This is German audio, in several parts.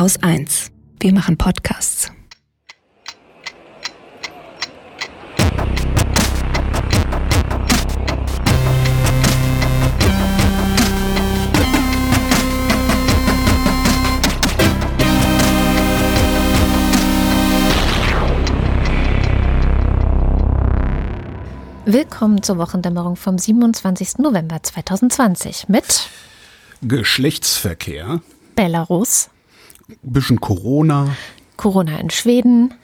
Haus 1. Wir machen Podcasts. Willkommen zur Wochendämmerung vom 27. November 2020 mit Geschlechtsverkehr, Belarus, bisschen Corona, Corona in Schweden,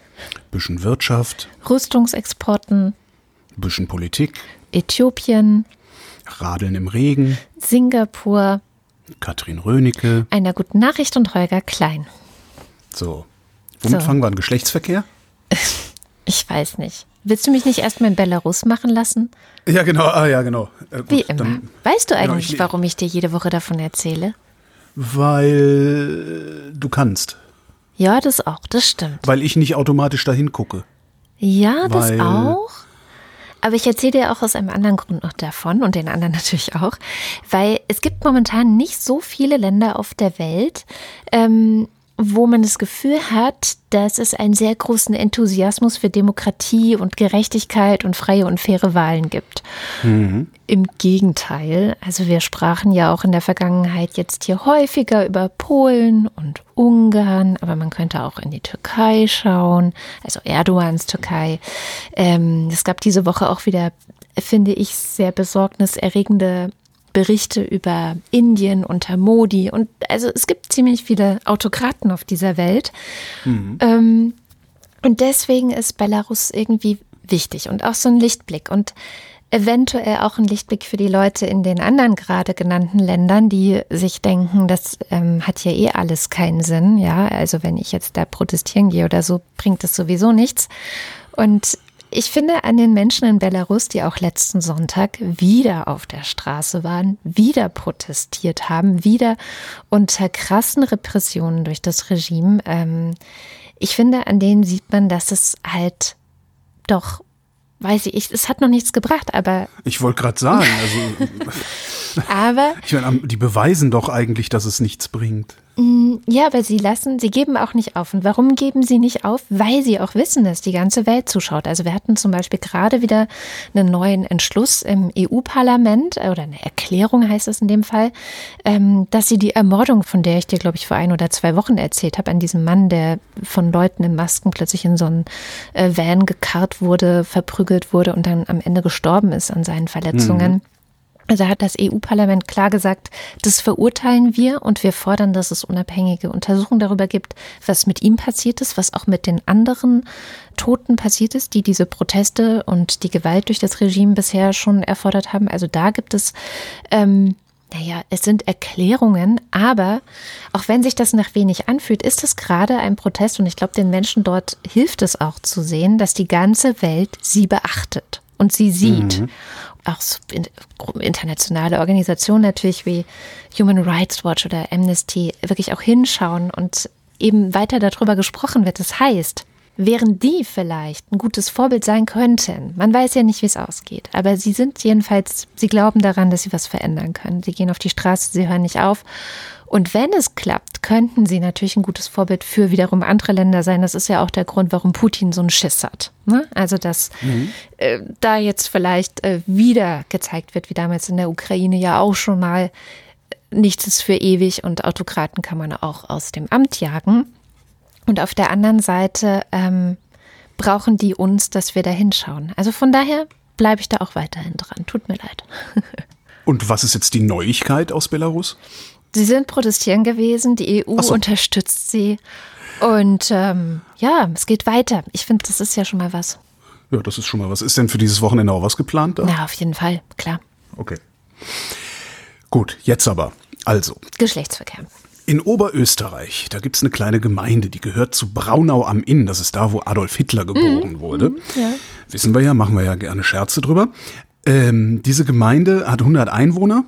bisschen Wirtschaft, Rüstungsexporten, bisschen Politik, Äthiopien, Radeln im Regen, Singapur, Katrin Rönecke. einer guten Nachricht und Holger Klein. So. Womit So. fangen wir an? Geschlechtsverkehr? Ich weiß nicht. Willst du mich nicht erstmal in Belarus machen lassen? Ja, genau. Ah, ja, genau. Äh, gut, Wie immer. Dann, weißt du Genau, eigentlich, ich- warum ich dir jede Woche davon erzähle? Weil du kannst. Ja, das auch, das stimmt. Weil ich nicht automatisch dahin gucke. Ja, das auch. Aber ich erzähle dir auch aus einem anderen Grund noch davon und den anderen natürlich auch, weil es gibt momentan nicht so viele Länder auf der Welt, ähm, wo man das Gefühl hat, dass es einen sehr großen Enthusiasmus für Demokratie und Gerechtigkeit und freie und faire Wahlen gibt. Im Gegenteil, also wir sprachen ja auch in der Vergangenheit jetzt hier häufiger über Polen und Ungarn, aber man könnte auch in die Türkei schauen, also Erdogans Türkei. Ähm, es gab diese Woche auch wieder, finde ich, sehr besorgniserregende Berichte über Indien unter Modi und also es gibt ziemlich viele Autokraten auf dieser Welt. Ähm, und deswegen ist Belarus irgendwie wichtig und auch so ein Lichtblick und eventuell auch ein Lichtblick für die Leute in den anderen gerade genannten Ländern, die sich denken, das ähm, hat ja eh alles keinen Sinn. Ja, also wenn ich jetzt da protestieren gehe oder so, bringt das sowieso nichts. Und ich finde an den Menschen in Belarus, die auch letzten Sonntag wieder auf der Straße waren, wieder protestiert haben, wieder unter krassen Repressionen durch das Regime, ähm, ich finde, an denen sieht man, dass es halt doch, weiß ich, ich es hat noch nichts gebracht, aber, Ich wollte gerade sagen, also aber ich meine, die beweisen doch eigentlich, dass es nichts bringt. Ja, aber sie lassen, sie geben auch nicht auf. Und warum geben sie nicht auf? Weil sie auch wissen, dass die ganze Welt zuschaut. Also wir hatten zum Beispiel gerade wieder einen neuen Entschluss im EU-Parlament äh, oder eine Erklärung heißt es in dem Fall, ähm, dass sie die Ermordung, von der ich dir, glaube ich, vor ein oder zwei Wochen erzählt habe, an diesem Mann, der von Leuten in Masken plötzlich in so einen äh, Van gekarrt wurde, verprügelt wurde und dann am Ende gestorben ist an seinen Verletzungen. Also hat das EU-Parlament klar gesagt, das verurteilen wir und wir fordern, dass es unabhängige Untersuchungen darüber gibt, was mit ihm passiert ist, was auch mit den anderen Toten passiert ist, die diese Proteste und die Gewalt durch das Regime bisher schon erfordert haben. Also da gibt es, ähm, naja, es sind Erklärungen, aber auch wenn sich das nach wenig anfühlt, ist es gerade ein Protest und ich glaube, den Menschen dort hilft es auch zu sehen, dass die ganze Welt sie beachtet und sie sieht. Auch so in- internationale Organisationen natürlich wie Human Rights Watch oder Amnesty wirklich auch hinschauen und eben weiter darüber gesprochen wird. Das heißt, während die vielleicht ein gutes Vorbild sein könnten, man weiß ja nicht, wie es ausgeht, aber sie sind jedenfalls, sie glauben daran, dass sie was verändern können. Sie gehen auf die Straße, sie hören nicht auf. Und wenn es klappt, könnten sie natürlich ein gutes Vorbild für wiederum andere Länder sein. Das ist ja auch der Grund, warum Putin so einen Schiss hat. Ne? Also, dass äh, da jetzt vielleicht äh, wieder gezeigt wird, wie damals in der Ukraine ja auch schon mal, äh, nichts ist für ewig und Autokraten kann man auch aus dem Amt jagen. Und auf der anderen Seite ähm, brauchen die uns, dass wir da hinschauen. Also von daher bleibe ich da auch weiterhin dran. Tut mir leid. Und was ist jetzt die Neuigkeit aus Belarus? Sie sind protestieren gewesen, die EU so. unterstützt sie. Und ähm, ja, es geht weiter. Ich finde, das ist ja schon mal was. Ja, das ist schon mal was. Ist denn für dieses Wochenende auch was geplant? Da? Na, auf jeden Fall, klar. Okay. Gut, jetzt aber. Also, Geschlechtsverkehr. in Oberösterreich, da gibt's eine kleine Gemeinde, die gehört zu Braunau am Inn. Das ist da, wo Adolf Hitler geboren wurde. Wissen wir ja, machen wir ja gerne Scherze drüber. Ähm, diese Gemeinde hat 100 Einwohner.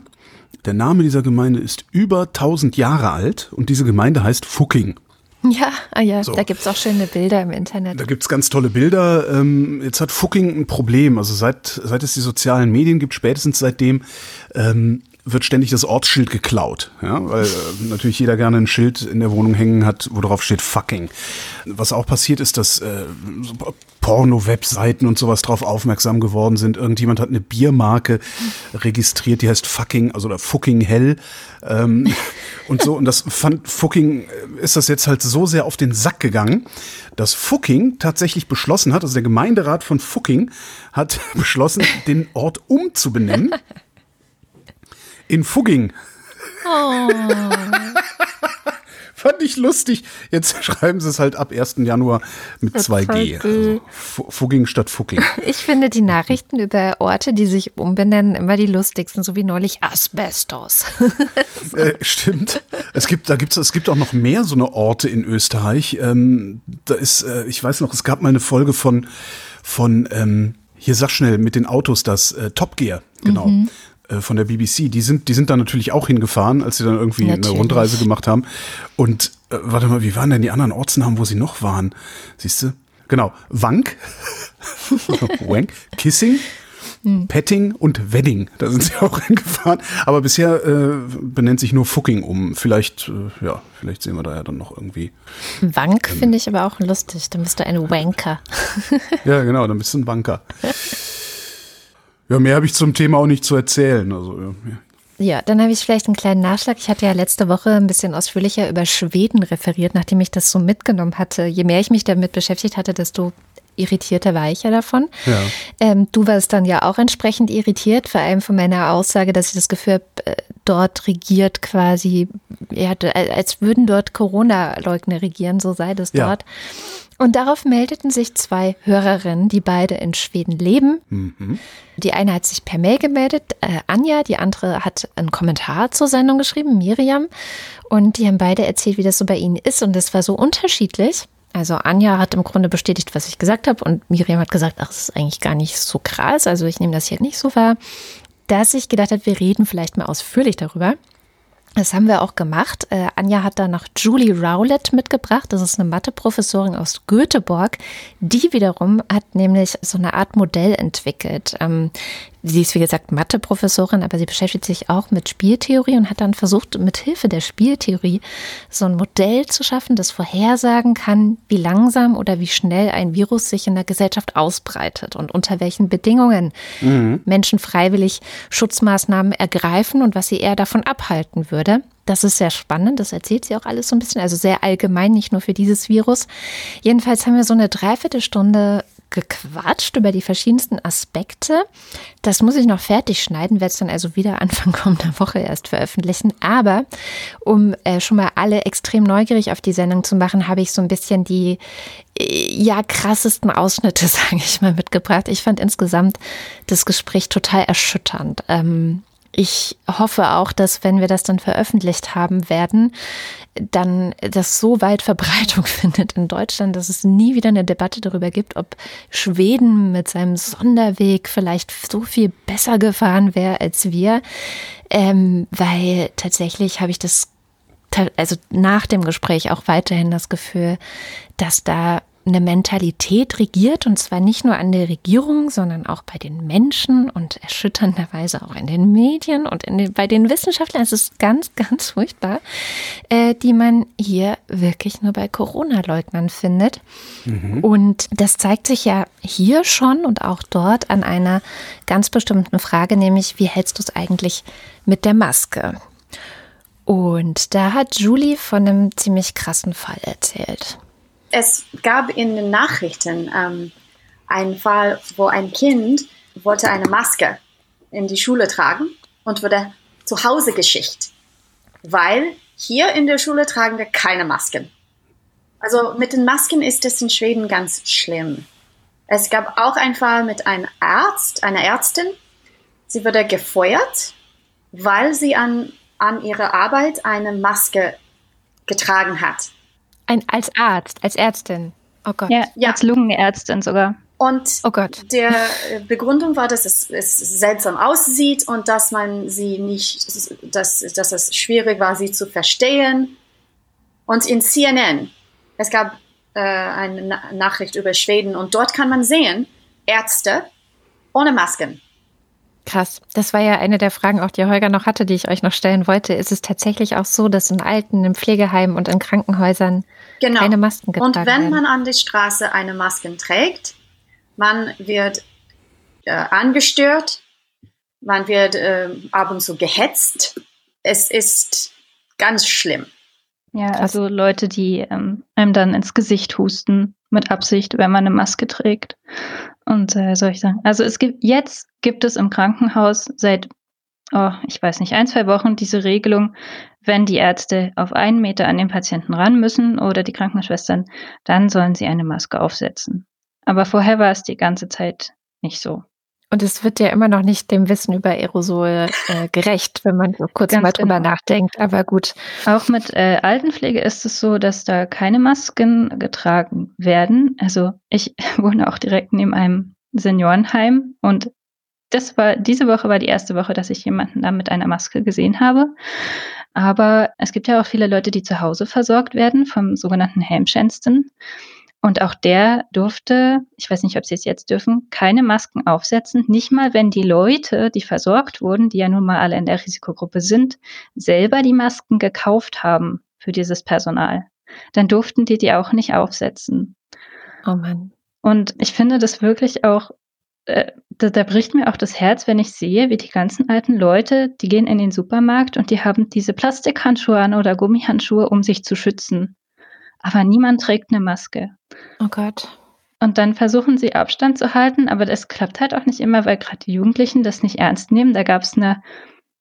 Der Name dieser Gemeinde ist über 1000 Jahre alt und diese Gemeinde heißt Fucking. Ja, ah ja, So. da gibt es auch schöne Bilder im Internet. Da gibt's ganz tolle Bilder. Ähm, jetzt hat Fucking ein Problem. Also seit, seit es die sozialen Medien gibt, spätestens seitdem, ähm, wird ständig das Ortsschild geklaut. Ja, weil äh, natürlich jeder gerne ein Schild in der Wohnung hängen hat, wo drauf steht fucking. Was auch passiert ist, dass äh, Porno-Webseiten und sowas drauf aufmerksam geworden sind. Irgendjemand hat eine Biermarke registriert, die heißt fucking, also oder fucking hell. Ähm, und so, und das fand fucking, äh, ist das jetzt halt so sehr auf den Sack gegangen, dass Fucking tatsächlich beschlossen hat, also der Gemeinderat von Fucking hat beschlossen, den Ort umzubenennen in Fugging. Oh. Fand ich lustig. Jetzt schreiben sie es halt ab 1. Januar mit 2G. Also Fugging statt Fugging. Ich finde die Nachrichten über Orte, die sich umbenennen, immer die lustigsten, so wie neulich Asbestos. äh, stimmt. Es gibt, da gibt's, es gibt auch noch mehr so eine Orte in Österreich. Ähm, da ist, äh, ich weiß noch, es gab mal eine Folge von, von ähm, hier sag schnell mit den Autos das äh, Top Gear, genau. Mhm. Äh, von der BBC, die sind, die sind da natürlich auch hingefahren, als sie dann irgendwie natürlich. eine Rundreise gemacht haben. Und äh, warte mal, wie waren denn die anderen Ortsnamen, wo sie noch waren? Siehst du? Genau, Wank, Wank, Kissing, hm. Petting und Wedding. Da sind sie auch hingefahren. Aber bisher äh, benennt sich nur Fucking um. Vielleicht, äh, ja, vielleicht sehen wir da ja dann noch irgendwie. Wank ähm, finde ich aber auch lustig. Dann bist du ein Wanker. ja, genau, dann bist du ein Wanker. Ja, mehr habe ich zum Thema auch nicht zu erzählen. Also, ja. Ja, dann habe ich vielleicht einen kleinen Nachschlag. Ich hatte ja letzte Woche ein bisschen ausführlicher über Schweden referiert, nachdem ich das so mitgenommen hatte. Je mehr ich mich damit beschäftigt hatte, desto irritierter war ich ja davon. Ja. Ähm, du warst dann ja auch entsprechend irritiert, vor allem von meiner Aussage, dass ich das Gefühl habe, äh, dort regiert quasi, ja, als würden dort Corona-Leugner regieren, so sei das dort. Und darauf meldeten sich zwei Hörerinnen, die beide in Schweden leben. Mhm. Die eine hat sich per Mail gemeldet, äh, Anja, die andere hat einen Kommentar zur Sendung geschrieben, Miriam. Und die haben beide erzählt, wie das so bei ihnen ist. Und das war so unterschiedlich. Also Anja hat im Grunde bestätigt, was ich gesagt habe. Und Miriam hat gesagt, ach, es ist eigentlich gar nicht so krass. Also ich nehme das hier nicht so wahr. Dass ich gedacht habe, wir reden vielleicht mal ausführlich darüber. Das haben wir auch gemacht. Äh, Anja hat da noch Julie Rowlett mitgebracht. Das ist eine Matheprofessorin aus Göteborg. Die wiederum hat nämlich so eine Art Modell entwickelt. Ähm, Sie ist, wie gesagt, Mathe-Professorin, aber sie beschäftigt sich auch mit Spieltheorie und hat dann versucht, mit Hilfe der Spieltheorie so ein Modell zu schaffen, das vorhersagen kann, wie langsam oder wie schnell ein Virus sich in der Gesellschaft ausbreitet und unter welchen Bedingungen mhm. Menschen freiwillig Schutzmaßnahmen ergreifen und was sie eher davon abhalten würde. Das ist sehr spannend, das erzählt sie auch alles so ein bisschen, also sehr allgemein, nicht nur für dieses Virus. Jedenfalls haben wir so eine Dreiviertelstunde gequatscht über die verschiedensten Aspekte. Das muss ich noch fertig schneiden, werde es dann also wieder Anfang kommender Woche erst veröffentlichen. Aber um äh, schon mal alle extrem neugierig auf die Sendung zu machen, habe ich so ein bisschen die äh, ja krassesten Ausschnitte, sage ich mal, mitgebracht. Ich fand insgesamt das Gespräch total erschütternd. Ähm, ich hoffe auch, dass wenn wir das dann veröffentlicht haben werden, dann das so weit Verbreitung findet in Deutschland, dass es nie wieder eine Debatte darüber gibt, ob Schweden mit seinem Sonderweg vielleicht so viel besser gefahren wäre als wir. Ähm, weil tatsächlich habe ich das, also nach dem Gespräch auch weiterhin das Gefühl, dass da eine Mentalität regiert und zwar nicht nur an der Regierung, sondern auch bei den Menschen und erschütternderweise auch in den Medien und den, bei den Wissenschaftlern. Es ist ganz, ganz furchtbar, äh, die man hier wirklich nur bei Corona-Leugnern findet. Mhm. Und das zeigt sich ja hier schon und auch dort an einer ganz bestimmten Frage, nämlich wie hältst du es eigentlich mit der Maske? Und da hat Julie von einem ziemlich krassen Fall erzählt es gab in den Nachrichten ähm, einen Fall, wo ein Kind wollte eine Maske in die Schule tragen und wurde zu Hause geschickt, weil hier in der Schule tragen wir keine Masken. Also mit den Masken ist es in Schweden ganz schlimm. Es gab auch einen Fall mit einem Arzt, einer Ärztin. Sie wurde gefeuert, weil sie an, an ihrer Arbeit eine Maske getragen hat. Ein, als Arzt, als Ärztin. Oh Gott. Ja, ja. als Lungenärztin sogar. Und oh Gott. der Begründung war, dass es, es, seltsam aussieht und dass man sie nicht, dass, dass es schwierig war, sie zu verstehen. Und in CNN, es gab äh, eine Na Nachricht über Schweden und dort kann man sehen, Ärzte ohne Masken. Krass. Das war ja eine der Fragen, auch die Holger noch hatte, die ich euch noch stellen wollte. Ist es tatsächlich auch so, dass in Alten, in Pflegeheimen und in Krankenhäusern genau. keine Masken getragen werden? Und wenn werden? man an der Straße eine Maske trägt, man wird äh, angestört, man wird äh, ab und zu gehetzt. Es ist ganz schlimm. Ja, also Leute, die ähm, einem dann ins Gesicht husten mit Absicht, wenn man eine Maske trägt. Und äh, soll ich sagen, also es gibt jetzt gibt es im Krankenhaus seit, oh, ich weiß nicht, ein, zwei Wochen diese Regelung, wenn die Ärzte auf einen Meter an den Patienten ran müssen oder die Krankenschwestern, dann sollen sie eine Maske aufsetzen. Aber vorher war es die ganze Zeit nicht so. Und es wird ja immer noch nicht dem Wissen über Aerosol äh, gerecht, wenn man so kurz Ganz mal drüber genau. nachdenkt. Aber gut. Auch mit äh, Altenpflege ist es so, dass da keine Masken getragen werden. Also ich wohne auch direkt neben einem Seniorenheim und das war, diese Woche war die erste Woche, dass ich jemanden da mit einer Maske gesehen habe. Aber es gibt ja auch viele Leute, die zu Hause versorgt werden vom sogenannten Helmschänsten. Und auch der durfte, ich weiß nicht, ob sie es jetzt dürfen, keine Masken aufsetzen. Nicht mal, wenn die Leute, die versorgt wurden, die ja nun mal alle in der Risikogruppe sind, selber die Masken gekauft haben für dieses Personal. Dann durften die die auch nicht aufsetzen. Oh Mann. Und ich finde das wirklich auch, äh, da, da bricht mir auch das Herz, wenn ich sehe, wie die ganzen alten Leute, die gehen in den Supermarkt und die haben diese Plastikhandschuhe an oder Gummihandschuhe, um sich zu schützen aber niemand trägt eine Maske. Oh Gott. Und dann versuchen sie Abstand zu halten, aber das klappt halt auch nicht immer, weil gerade die Jugendlichen das nicht ernst nehmen. Da gab es eine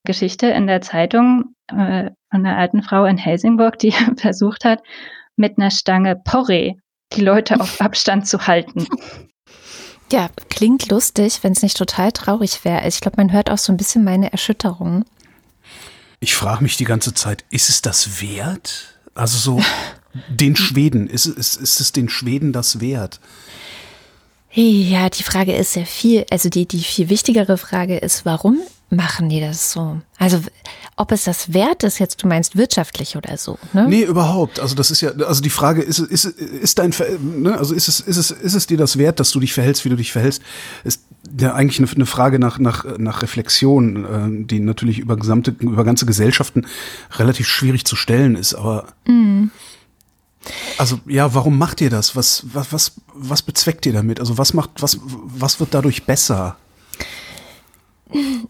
Geschichte in der Zeitung äh, von einer alten Frau in Helsingborg, die versucht hat, mit einer Stange Porree die Leute auf Abstand zu halten. Ja, klingt lustig, wenn es nicht total traurig wäre. Ich glaube, man hört auch so ein bisschen meine Erschütterung. Ich frage mich die ganze Zeit, ist es das wert? Also so den Schweden, ist, ist, ist es den Schweden das wert? Ja, die Frage ist sehr viel, also die, die viel wichtigere Frage ist, warum machen die das so? Also, ob es das wert ist, jetzt du meinst wirtschaftlich oder so, ne? Nee, überhaupt. Also, das ist ja, also die Frage ist, ist, ist dein, ne, also ist es, ist es, ist es dir das wert, dass du dich verhältst, wie du dich verhältst? Ist ja eigentlich eine, eine Frage nach, nach, nach Reflexion, äh, die natürlich über gesamte, über ganze Gesellschaften relativ schwierig zu stellen ist, aber. Mhm. Also ja, warum macht ihr das? Was, was, was, was bezweckt ihr damit? Also was macht, was, was wird dadurch besser?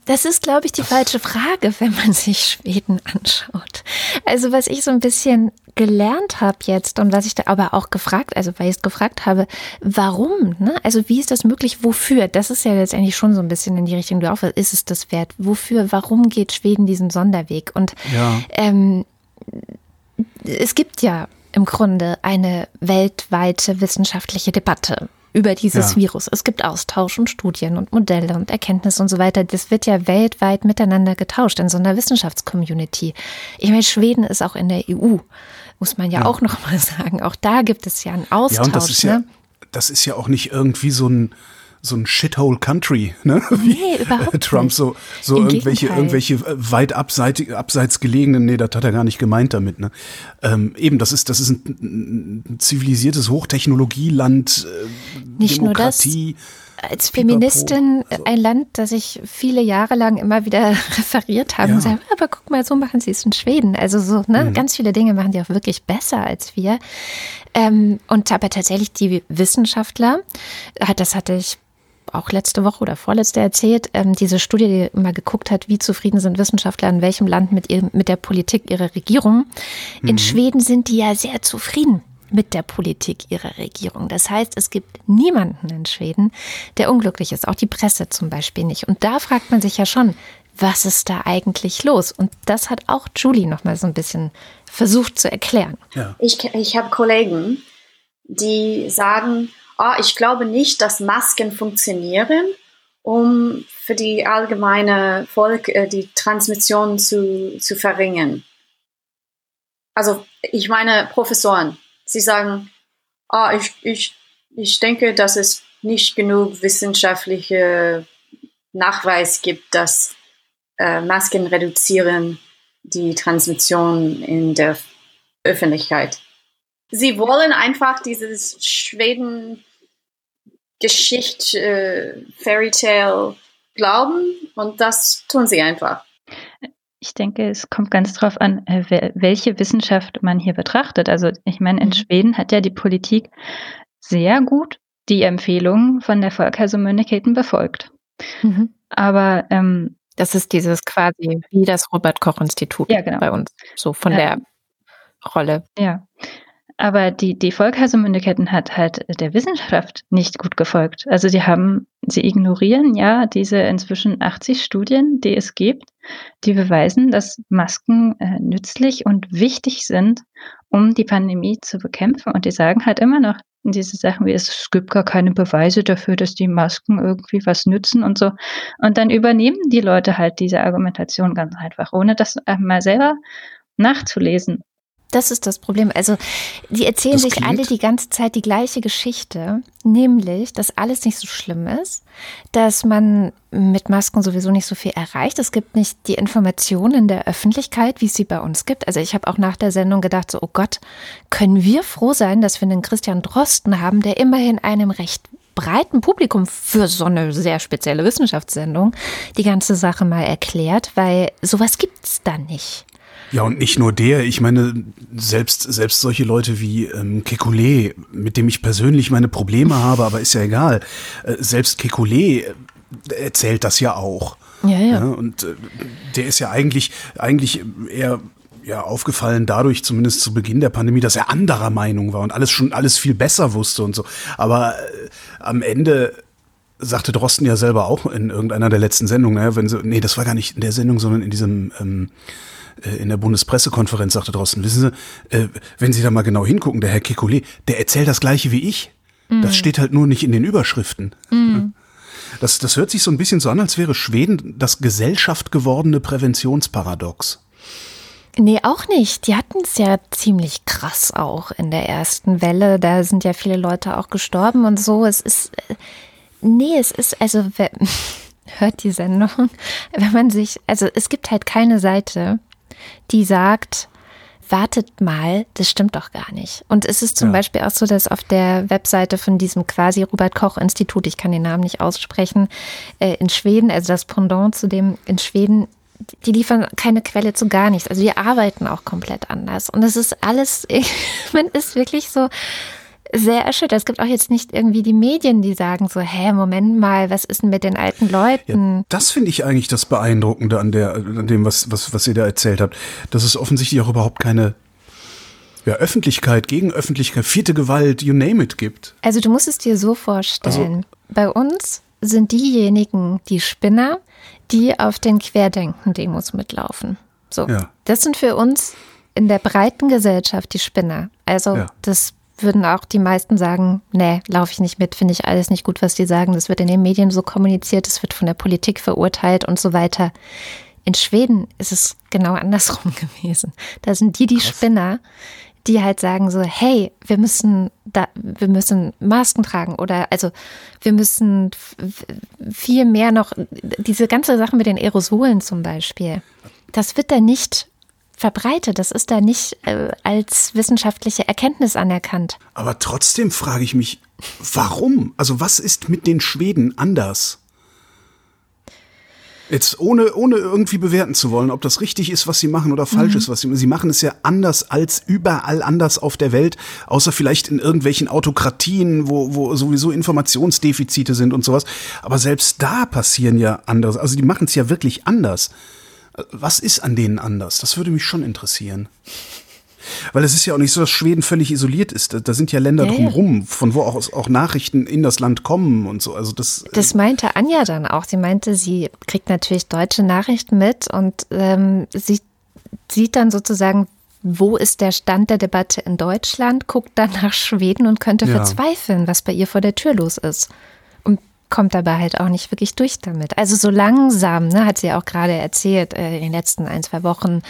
Das ist, glaube ich, die falsche Frage, wenn man sich Schweden anschaut. Also was ich so ein bisschen gelernt habe jetzt und was ich da aber auch gefragt, also weil ich es gefragt habe, warum? Ne? Also wie ist das möglich? Wofür? Das ist ja letztendlich schon so ein bisschen in die Richtung, du auch, ist es das wert? Wofür? Warum geht Schweden diesen Sonderweg? Und ja. ähm, es gibt ja im Grunde eine weltweite wissenschaftliche Debatte über dieses ja. Virus. Es gibt Austausch und Studien und Modelle und Erkenntnisse und so weiter. Das wird ja weltweit miteinander getauscht in so einer Wissenschaftscommunity. Ich meine, Schweden ist auch in der EU, muss man ja, ja. auch noch mal sagen. Auch da gibt es ja einen Austausch. Ja, und das ist ne? ja, das ist ja auch nicht irgendwie so ein so ein Shithole Country, ne? Nee, überhaupt Trump nicht. so so irgendwelche irgendwelche äh, weit abseitig, abseits gelegenen, nee, das hat er gar nicht gemeint damit, ne? Ähm, eben, das ist das ist ein, ein zivilisiertes Hochtechnologieland, äh, nicht Demokratie. Nur das als Feministin so. ein Land, das ich viele Jahre lang immer wieder referiert habe ja. und sage, aber guck mal, so machen sie es in Schweden. Also so, ne, mhm. ganz viele Dinge machen die auch wirklich besser als wir. Ähm, und aber tatsächlich die Wissenschaftler, äh, das hatte ich auch letzte Woche oder vorletzte erzählt, ähm, diese Studie, die immer geguckt hat, wie zufrieden sind Wissenschaftler in welchem Land mit, ihr, mit der Politik ihrer Regierung. In mhm. Schweden sind die ja sehr zufrieden mit der Politik ihrer Regierung. Das heißt, es gibt niemanden in Schweden, der unglücklich ist, auch die Presse zum Beispiel nicht. Und da fragt man sich ja schon, was ist da eigentlich los? Und das hat auch Julie noch mal so ein bisschen versucht zu erklären. Ja. Ich, ich habe Kollegen, die sagen, oh, ich glaube nicht, dass Masken funktionieren, um für die allgemeine Volk äh, die Transmission zu, zu verringern. Also ich meine Professoren, sie sagen, oh, ich, ich, ich denke, dass es nicht genug wissenschaftliche Nachweis gibt, dass äh, Masken reduzieren die Transmission in der Öffentlichkeit. Sie wollen einfach dieses Schweden Geschichte, äh, Fairy Tale glauben und das tun sie einfach. Ich denke, es kommt ganz darauf an, äh, welche Wissenschaft man hier betrachtet. Also ich meine, in mhm. Schweden hat ja die Politik sehr gut die Empfehlungen von der Volkhälsomyndigheten befolgt. Mhm. Aber ähm, das ist dieses quasi wie das Robert Koch Institut ja, genau. bei uns, so von ja. der Rolle. Ja. Aber die, die Volkhälsomyndigheten hat halt der Wissenschaft nicht gut gefolgt. Also sie haben, sie ignorieren ja diese inzwischen 80 Studien, die es gibt, die beweisen, dass Masken äh, nützlich und wichtig sind, um die Pandemie zu bekämpfen. Und die sagen halt immer noch diese Sachen wie, es gibt gar keine Beweise dafür, dass die Masken irgendwie was nützen und so. Und dann übernehmen die Leute halt diese Argumentation ganz einfach, ohne das mal selber nachzulesen. Das ist das Problem. Also, die erzählen das sich alle die ganze Zeit die gleiche Geschichte, nämlich, dass alles nicht so schlimm ist, dass man mit Masken sowieso nicht so viel erreicht. Es gibt nicht die Informationen in der Öffentlichkeit, wie es sie bei uns gibt. Also, ich habe auch nach der Sendung gedacht, so, oh Gott, können wir froh sein, dass wir einen Christian Drosten haben, der immerhin einem recht breiten Publikum für so eine sehr spezielle Wissenschaftssendung die ganze Sache mal erklärt, weil sowas gibt es da nicht. Ja, und nicht nur der. Ich meine, selbst, selbst solche Leute wie ähm, Kekulé, mit dem ich persönlich meine Probleme habe, aber ist ja egal. Äh, selbst Kekulé äh, erzählt das ja auch. Ja, ja. ja und äh, der ist ja eigentlich, eigentlich eher ja, aufgefallen dadurch, zumindest zu Beginn der Pandemie, dass er anderer Meinung war und alles schon alles viel besser wusste und so. Aber äh, am Ende sagte Drosten ja selber auch in irgendeiner der letzten Sendungen, naja, wenn sie, nee, das war gar nicht in der Sendung, sondern in diesem ähm, äh, in der Bundespressekonferenz sagte draußen, wissen Sie, äh, wenn Sie da mal genau hingucken, der Herr Kekulé, der erzählt das Gleiche wie ich. Mhm. Das steht halt nur nicht in den Überschriften. Mhm. Das, das hört sich so ein bisschen so an, als wäre Schweden das Gesellschaft gewordene Präventionsparadox. Nee, auch nicht. Die hatten es ja ziemlich krass auch in der ersten Welle. Da sind ja viele Leute auch gestorben und so. Es ist, äh, nee, es ist, also, hört die Sendung, wenn man sich, also es gibt halt keine Seite, die sagt, wartet mal, das stimmt doch gar nicht. Und es ist zum ja. Beispiel auch so, dass auf der Webseite von diesem quasi Robert Koch Institut, ich kann den Namen nicht aussprechen, äh, in Schweden, also das Pendant zu dem in Schweden, die liefern keine Quelle zu gar nichts. Also die arbeiten auch komplett anders. Und es ist alles, man ist wirklich so, sehr erschüttert. Es gibt auch jetzt nicht irgendwie die Medien, die sagen so, hä, Moment mal, was ist denn mit den alten Leuten? Ja, das finde ich eigentlich das Beeindruckende an, der, an dem, was, was, was ihr da erzählt habt. Dass es offensichtlich auch überhaupt keine ja, Öffentlichkeit, Gegenöffentlichkeit, vierte Gewalt, you name it gibt. Also du musst es dir so vorstellen. Also, Bei uns sind diejenigen die Spinner, die auf den Querdenken-Demos mitlaufen. So, ja. das sind für uns in der breiten Gesellschaft die Spinner. Also ja. das würden auch die meisten sagen, nee, laufe ich nicht mit, finde ich alles nicht gut, was die sagen. Das wird in den Medien so kommuniziert, es wird von der Politik verurteilt und so weiter. In Schweden ist es genau andersrum gewesen. Da sind die die Krass. Spinner, die halt sagen so, hey, wir müssen da, wir müssen Masken tragen oder also wir müssen viel mehr noch diese ganze Sache mit den Aerosolen zum Beispiel. Das wird da nicht verbreitet. Das ist da nicht äh, als wissenschaftliche Erkenntnis anerkannt. Aber trotzdem frage ich mich, warum? Also was ist mit den Schweden anders? Jetzt ohne, ohne irgendwie bewerten zu wollen, ob das richtig ist, was sie machen oder falsch mhm. ist, was sie, sie machen, ist ja anders als überall anders auf der Welt, außer vielleicht in irgendwelchen Autokratien, wo, wo sowieso Informationsdefizite sind und sowas. Aber selbst da passieren ja andere, also die machen es ja wirklich anders. Was ist an denen anders? Das würde mich schon interessieren. Weil es ist ja auch nicht so, dass Schweden völlig isoliert ist. Da, sind ja Länder ja, drumherum, von wo auch, auch Nachrichten in das Land kommen und so. Also das, äh, das meinte Anja dann auch. Sie meinte, sie kriegt natürlich deutsche Nachrichten mit und ähm, sie sieht dann sozusagen, wo ist der Stand der Debatte in Deutschland, guckt dann nach Schweden und könnte ja. verzweifeln, was bei ihr vor der Tür los ist kommt aber halt auch nicht wirklich durch damit. Also so langsam, ne, hat sie ja auch gerade erzählt, äh, in den letzten ein, zwei Wochen,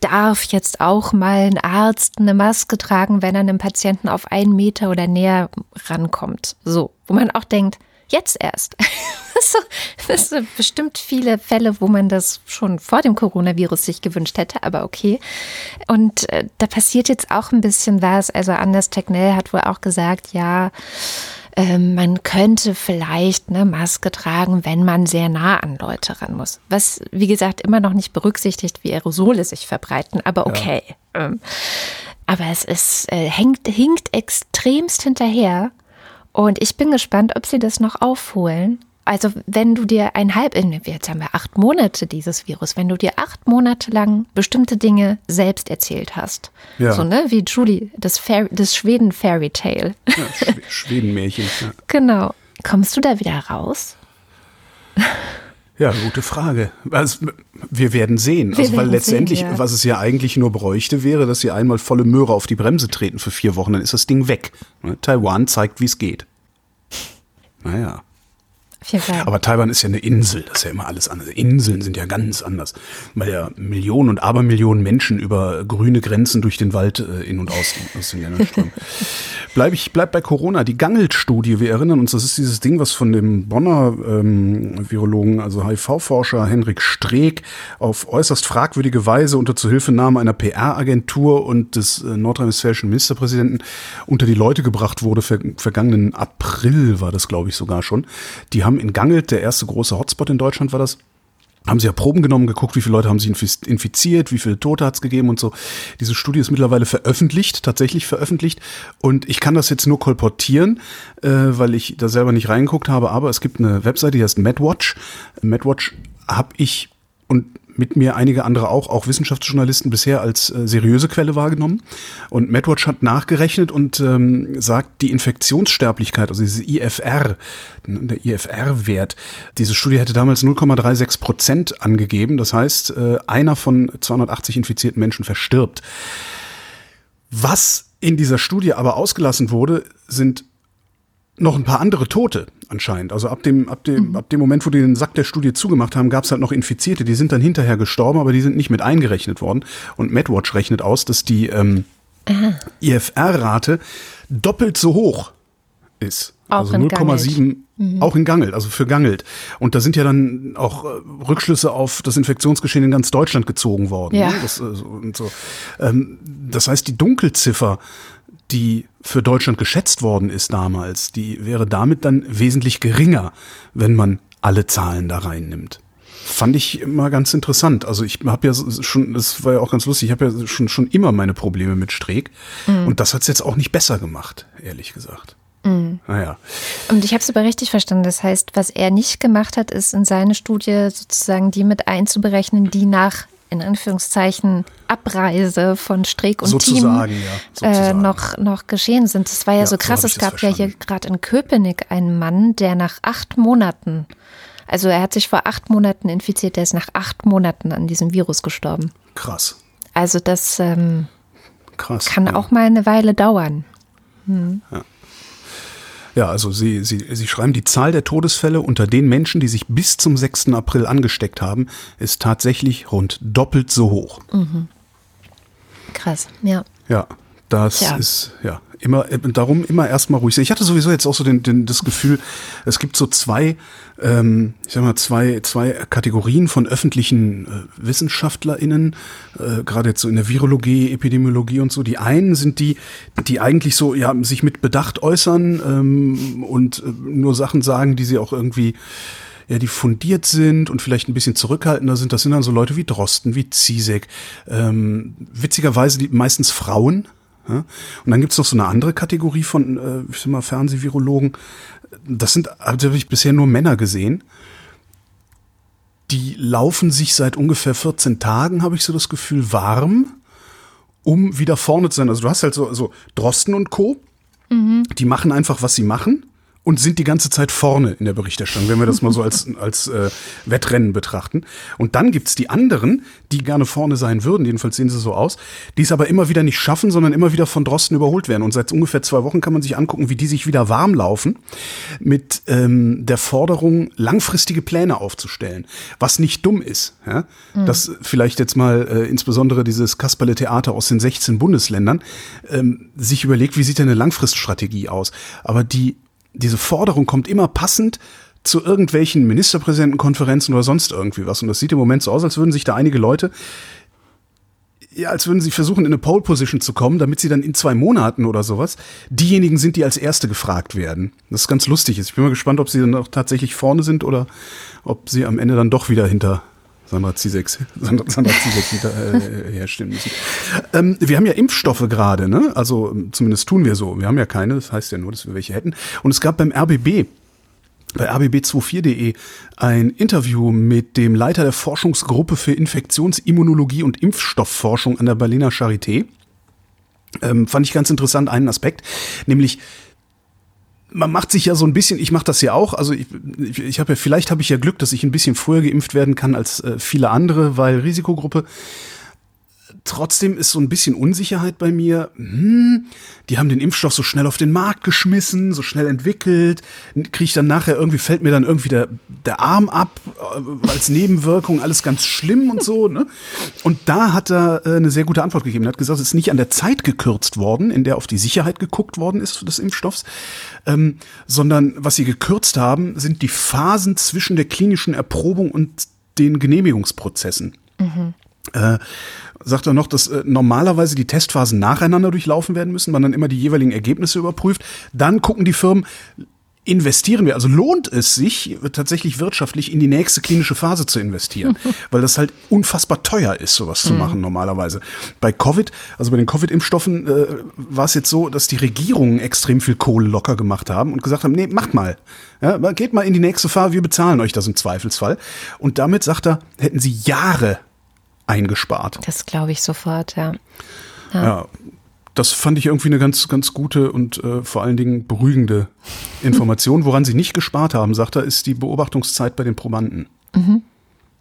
darf jetzt auch mal ein Arzt eine Maske tragen, wenn er einem Patienten auf einen Meter oder näher rankommt. So, wo man auch denkt, jetzt erst. das sind bestimmt viele Fälle, wo man das schon vor dem Coronavirus sich gewünscht hätte, aber okay. Und äh, da passiert jetzt auch ein bisschen was. Also Anders Tegnell hat wohl auch gesagt, ja, ähm, man könnte vielleicht eine Maske tragen, wenn man sehr nah an Leute ran muss. Was, wie gesagt, immer noch nicht berücksichtigt, wie Aerosole sich verbreiten, aber okay. Ja. Ähm, aber es ist, äh, hängt, hinkt extremst hinterher. Und ich bin gespannt, ob sie das noch aufholen. Also wenn du dir ein halb, jetzt haben wir acht Monate dieses Virus, wenn du dir acht Monate lang bestimmte Dinge selbst erzählt hast, ja. so ne, wie Julie, das, Fair, das Schweden Fairy Tale. Ja, Schwedenmärchen. Ja. Genau. Kommst du da wieder raus? Ja, gute Frage. Also, wir werden sehen. Wir also, weil letztendlich, sehen, ja. was es ja eigentlich nur bräuchte, wäre, dass sie einmal volle Möhre auf die Bremse treten für vier Wochen, dann ist das Ding weg. Ne, Taiwan zeigt, wie es geht. Naja. Aber Taiwan ist ja eine Insel, das ist ja immer alles anders. Inseln sind ja ganz anders, weil ja Millionen und Abermillionen Menschen über grüne Grenzen durch den Wald äh, in und aus, aus den Ländern strömen. bleib ich bleib bei Corona. Die Gangelt-Studie, wir erinnern uns, das ist dieses Ding, was von dem Bonner ähm, Virologen, also HIV-Forscher Henrik Streeck, auf äußerst fragwürdige Weise unter Zuhilfenahme einer PR-Agentur und des äh, nordrhein-westfälischen Ministerpräsidenten unter die Leute gebracht wurde. Ver vergangenen April war das, glaube ich, sogar schon. Die haben in Gangelt, der erste große Hotspot in Deutschland war das, haben sie ja Proben genommen, geguckt, wie viele Leute haben sich infiziert, wie viele Tote hat es gegeben und so. Diese Studie ist mittlerweile veröffentlicht, tatsächlich veröffentlicht. Und ich kann das jetzt nur kolportieren, äh, weil ich da selber nicht reingeguckt habe. Aber es gibt eine Webseite, die heißt MedWatch. MedWatch habe ich und mit mir einige andere auch, auch Wissenschaftsjournalisten bisher als äh, seriöse Quelle wahrgenommen. Und MedWatch hat nachgerechnet und ähm, sagt, die Infektionssterblichkeit, also diese IFR, der IFR-Wert, diese Studie hätte damals 0,36 Prozent angegeben. Das heißt, äh, einer von 280 infizierten Menschen verstirbt. Was in dieser Studie aber ausgelassen wurde, sind noch ein paar andere Tote anscheinend. Also ab dem, ab dem, mhm. ab dem Moment, wo die den Sack der Studie zugemacht haben, gab es halt noch Infizierte. Die sind dann hinterher gestorben, aber die sind nicht mit eingerechnet worden. Und MedWatch rechnet aus, dass die ähm, IFR-Rate doppelt so hoch ist. Auch also 0,7 mhm. auch in Gangelt, also für Gangelt. Und da sind ja dann auch äh, Rückschlüsse auf das Infektionsgeschehen in ganz Deutschland gezogen worden. Ja. Ne? Das, äh, so. Ähm, das heißt, die Dunkelziffer die für Deutschland geschätzt worden ist damals, die wäre damit dann wesentlich geringer, wenn man alle Zahlen da reinnimmt. Fand ich immer ganz interessant. Also ich habe ja schon, das war ja auch ganz lustig, ich habe ja schon, schon immer meine Probleme mit Streeck. Mhm. Und das hat es jetzt auch nicht besser gemacht, ehrlich gesagt. Mhm. Naja. Und ich habe es aber richtig verstanden. Das heißt, was er nicht gemacht hat, ist in seine Studie sozusagen die mit einzuberechnen, die nach in Anführungszeichen Abreise von Streeck und sozusagen, Team ja, äh, noch, noch geschehen sind. Das war ja, ja so krass. So es gab ja hier gerade in Köpenick einen Mann, der nach acht Monaten, also er hat sich vor acht Monaten infiziert, der ist nach acht Monaten an diesem Virus gestorben. Krass. Also das ähm, krass, kann ja. auch mal eine Weile dauern. Hm. Ja. Ja, also Sie, Sie, Sie schreiben, die Zahl der Todesfälle unter den Menschen, die sich bis zum 6. April angesteckt haben, ist tatsächlich rund doppelt so hoch. Mhm. Krass, ja. Ja, das Tja. ist, ja, immer, äh, darum immer erstmal ruhig sein. Ich hatte sowieso jetzt auch so den, den, das Gefühl, es gibt so zwei, ähm, ich sag mal, zwei, zwei Kategorien von öffentlichen äh, WissenschaftlerInnen, äh, gerade jetzt so in der Virologie, Epidemiologie und so. Die einen sind die, die eigentlich so, ja, sich mit Bedacht äußern ähm, und äh, nur Sachen sagen, die sie auch irgendwie ja, die fundiert sind und vielleicht ein bisschen zurückhaltender sind. Das sind dann so Leute wie Drosten, wie Zizek, ähm, witzigerweise die meistens Frauen, ja? Und dann gibt's noch so eine andere Kategorie von, äh, ich sag mal, Fernsehvirologen. Das sind, also habe ich bisher nur Männer gesehen. Die laufen sich seit ungefähr 14 Tagen, habe ich so das Gefühl, warm, um wieder vorne zu sein. Also du hast halt so, so Drosten und Co. Mhm. Die machen einfach, was sie machen und sind die ganze Zeit vorne in der Berichterstattung, wenn wir das mal so als, als äh, Wettrennen betrachten. Und dann gibt's die anderen, die gerne vorne sein würden, jedenfalls sehen sie so aus, die es aber immer wieder nicht schaffen, sondern immer wieder von Drosten überholt werden. Und seit ungefähr zwei Wochen kann man sich angucken, wie die sich wieder warm laufen mit ähm, der Forderung, langfristige Pläne aufzustellen. Was nicht dumm ist. Ja? Mhm. Das vielleicht jetzt mal äh, insbesondere dieses Kasperle-Theater aus den 16 Bundesländern ähm, sich überlegt, wie sieht denn eine Langfriststrategie aus? Aber die diese Forderung kommt immer passend zu irgendwelchen Ministerpräsidentenkonferenzen oder sonst irgendwie was. Und das sieht im Moment so aus, als würden sich da einige Leute ja, als würden sie versuchen, in eine Pole Position zu kommen, damit sie dann in zwei Monaten oder sowas diejenigen sind, die als Erste gefragt werden. Das ist ganz lustig. Ich bin mal gespannt, ob sie dann auch tatsächlich vorne sind oder ob sie am Ende dann doch wieder hinter Sandra Zizek, Sandra, Sandra Zizek äh, herstellen müssen. Ähm, wir haben ja Impfstoffe gerade, ne? Also zumindest tun wir so. Wir haben ja keine, das heißt ja nur, dass wir welche hätten. Und es gab beim RBB bei rbb24.de ein Interview mit dem Leiter der Forschungsgruppe für Infektionsimmunologie und Impfstoffforschung an der Berliner Charité. Ähm, fand ich ganz interessant einen Aspekt, nämlich man macht sich ja so ein bisschen, ich mache das ja auch, also ich, ich, ich habe ja, vielleicht habe ich ja Glück, dass ich ein bisschen früher geimpft werden kann als äh, viele andere, weil Risikogruppe trotzdem ist so ein bisschen Unsicherheit bei mir. Hm, die haben den Impfstoff so schnell auf den Markt geschmissen, so schnell entwickelt. Kriege ich dann nachher irgendwie, fällt mir dann irgendwie der, der Arm ab, äh, als Nebenwirkung, alles ganz schlimm und so. Ne? Und da hat er äh, eine sehr gute Antwort gegeben. Er hat gesagt, es ist nicht an der Zeit gekürzt worden, in der auf die Sicherheit geguckt worden ist des Impfstoffs, ähm, sondern was sie gekürzt haben, sind die Phasen zwischen der klinischen Erprobung und den Genehmigungsprozessen. Mhm. Äh, sagt er noch, dass äh, normalerweise die Testphasen nacheinander durchlaufen werden müssen, man dann immer die jeweiligen Ergebnisse überprüft. Dann gucken die Firmen, investieren wir, also lohnt es sich tatsächlich wirtschaftlich in die nächste klinische Phase zu investieren, weil das halt unfassbar teuer ist, sowas zu mhm. machen normalerweise. Bei Covid, also bei den Covid-Impfstoffen äh, war es jetzt so, dass die Regierungen extrem viel Kohle locker gemacht haben und gesagt haben, nee, macht mal. Ja, geht mal in die nächste Phase, wir bezahlen euch das im Zweifelsfall. Und damit, sagt er, hätten sie Jahre eingespart. Das glaube ich sofort, ja. ja. ja. das fand ich irgendwie eine ganz, ganz gute und äh, vor allen Dingen beruhigende Information. Woran sie nicht gespart haben, sagt er, ist die Beobachtungszeit bei den Probanden. Mhm.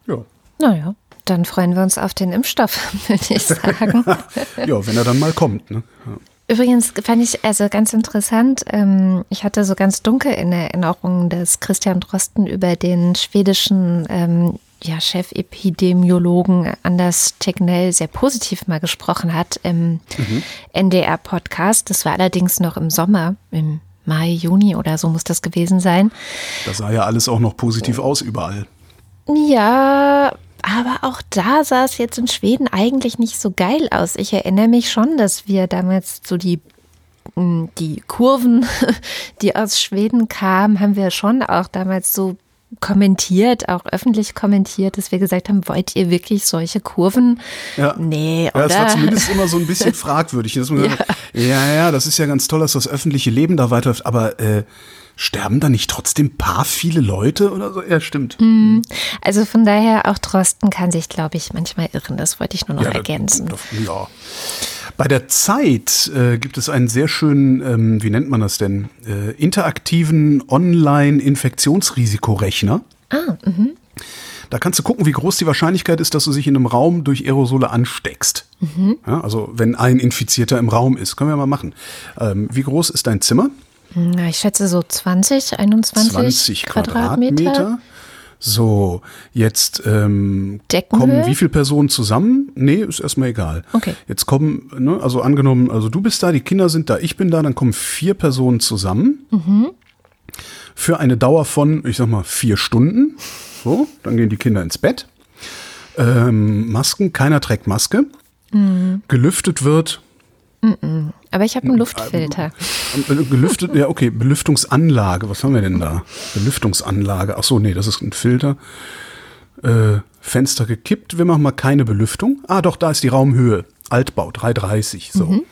Ja. Naja, dann freuen wir uns auf den Impfstoff, würde ich sagen. ja, wenn er dann mal kommt. Ne? Ja. Übrigens fand ich also ganz interessant, ähm, ich hatte so ganz dunkel in Erinnerung, dass Christian Drosten über den schwedischen ähm, ja, Chefepidemiologen Anders Tegnell sehr positiv mal gesprochen hat im mhm. NDR-Podcast. Das war allerdings noch im Sommer, im Mai, Juni oder so muss das gewesen sein. Da sah ja alles auch noch positiv aus überall. Ja, aber auch da sah es jetzt in Schweden eigentlich nicht so geil aus. Ich erinnere mich schon, dass wir damals so die die Kurven, die aus Schweden kamen, haben wir schon auch damals so kommentiert, auch öffentlich kommentiert, dass wir gesagt haben, wollt ihr wirklich solche Kurven? Ja. Nee, oder? Ja, das war zumindest immer so ein bisschen fragwürdig. Ja. Gesagt, ja, ja, das ist ja ganz toll, dass das öffentliche Leben da weiterläuft, aber äh, sterben da nicht trotzdem paar viele Leute oder so? Ja, stimmt. Mhm. Also von daher, auch Drosten kann sich, glaube ich, manchmal irren. Das wollte ich nur noch ja, ergänzen. Das, ja. Bei der Zeit äh, gibt es einen sehr schönen, ähm, wie nennt man das denn, äh, interaktiven Online-Infektionsrisikorechner. Ah, mhm. Da kannst du gucken, wie groß die Wahrscheinlichkeit ist, dass du dich in einem Raum durch Aerosole ansteckst. Mhm. Ja, also wenn ein Infizierter im Raum ist. Können wir mal machen. Ähm, wie groß ist dein Zimmer? Na, ich schätze so 20, 21 20 Quadratmeter. Quadratmeter. So, jetzt ähm, kommen wie viele Personen zusammen? Nee, ist erstmal egal. Okay. Jetzt kommen, ne, also angenommen, also du bist da, die Kinder sind da, ich bin da, dann kommen vier Personen zusammen. Mhm. Für eine Dauer von, ich sag mal, vier Stunden. So, dann gehen die Kinder ins Bett. Ähm, Masken, keiner trägt Maske. Mhm. Gelüftet wird aber ich habe einen Luftfilter. Äh, gelüftet, ja, okay, Belüftungsanlage. Was haben wir denn da? Belüftungsanlage. Ach so, nee, das ist ein Filter. Äh, Fenster gekippt. Wir machen mal keine Belüftung. Ah, doch, da ist die Raumhöhe. Altbau, 330. So. Mhm.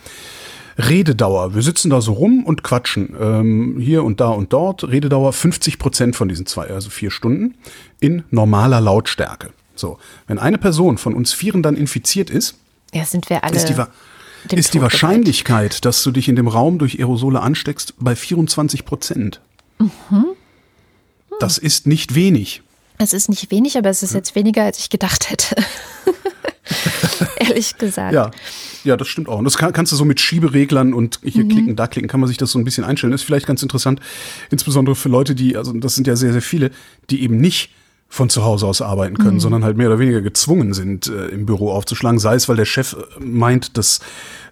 Rededauer. Wir sitzen da so rum und quatschen. Ähm, hier und da und dort. Rededauer 50 Prozent von diesen zwei, also vier Stunden, in normaler Lautstärke. So. Wenn eine Person von uns Vieren dann infiziert ist, ja, sind wir alle. Ist die, ist die Wahrscheinlichkeit, dass du dich in dem Raum durch Aerosole ansteckst, bei 24 Prozent. Mhm. Hm. Das ist nicht wenig. Es ist nicht wenig, aber es ist jetzt weniger, als ich gedacht hätte. Ehrlich gesagt. Ja, ja, das stimmt auch. Und das kann, kannst du so mit Schiebereglern und hier mhm. klicken, da klicken, kann man sich das so ein bisschen einstellen. Das ist vielleicht ganz interessant, insbesondere für Leute, die, also das sind ja sehr, sehr viele, die eben nicht von zu Hause aus arbeiten können, mhm. sondern halt mehr oder weniger gezwungen sind, äh, im Büro aufzuschlagen. Sei es, weil der Chef äh, meint, dass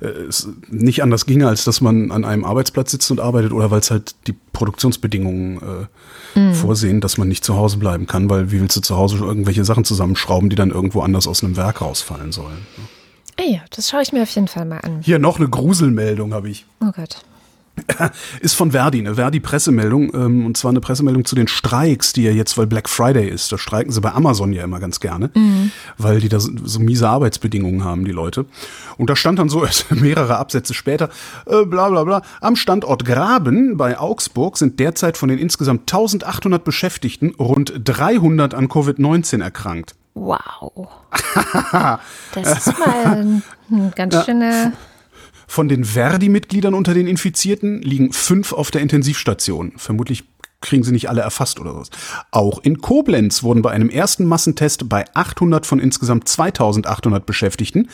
äh, es nicht anders ginge, als dass man an einem Arbeitsplatz sitzt und arbeitet, oder weil es halt die Produktionsbedingungen äh, mhm. vorsehen, dass man nicht zu Hause bleiben kann, weil wie willst du zu Hause irgendwelche Sachen zusammenschrauben, die dann irgendwo anders aus einem Werk rausfallen sollen. Ne? Ey, das schaue ich mir auf jeden Fall mal an. Hier noch eine Gruselmeldung habe ich. Oh Gott. Ist von Verdi, eine Verdi-Pressemeldung, ähm, und zwar eine Pressemeldung zu den Streiks, die ja jetzt, weil Black Friday ist, da streiken sie bei Amazon ja immer ganz gerne, mhm. weil die da so, so, miese Arbeitsbedingungen haben, die Leute. Und da stand dann so mehrere Absätze später, äh, bla bla bla, am Standort Graben bei Augsburg sind derzeit von den insgesamt 1800 Beschäftigten rund 300 an Covid-19 erkrankt. Wow. das ist mal ein ganz schöner von den Verdi-Mitgliedern unter den Infizierten liegen fünf auf der Intensivstation. Vermutlich kriegen sie nicht alle erfasst oder was. Auch in Koblenz wurden bei einem ersten Massentest bei 800 von insgesamt 2800 Beschäftigten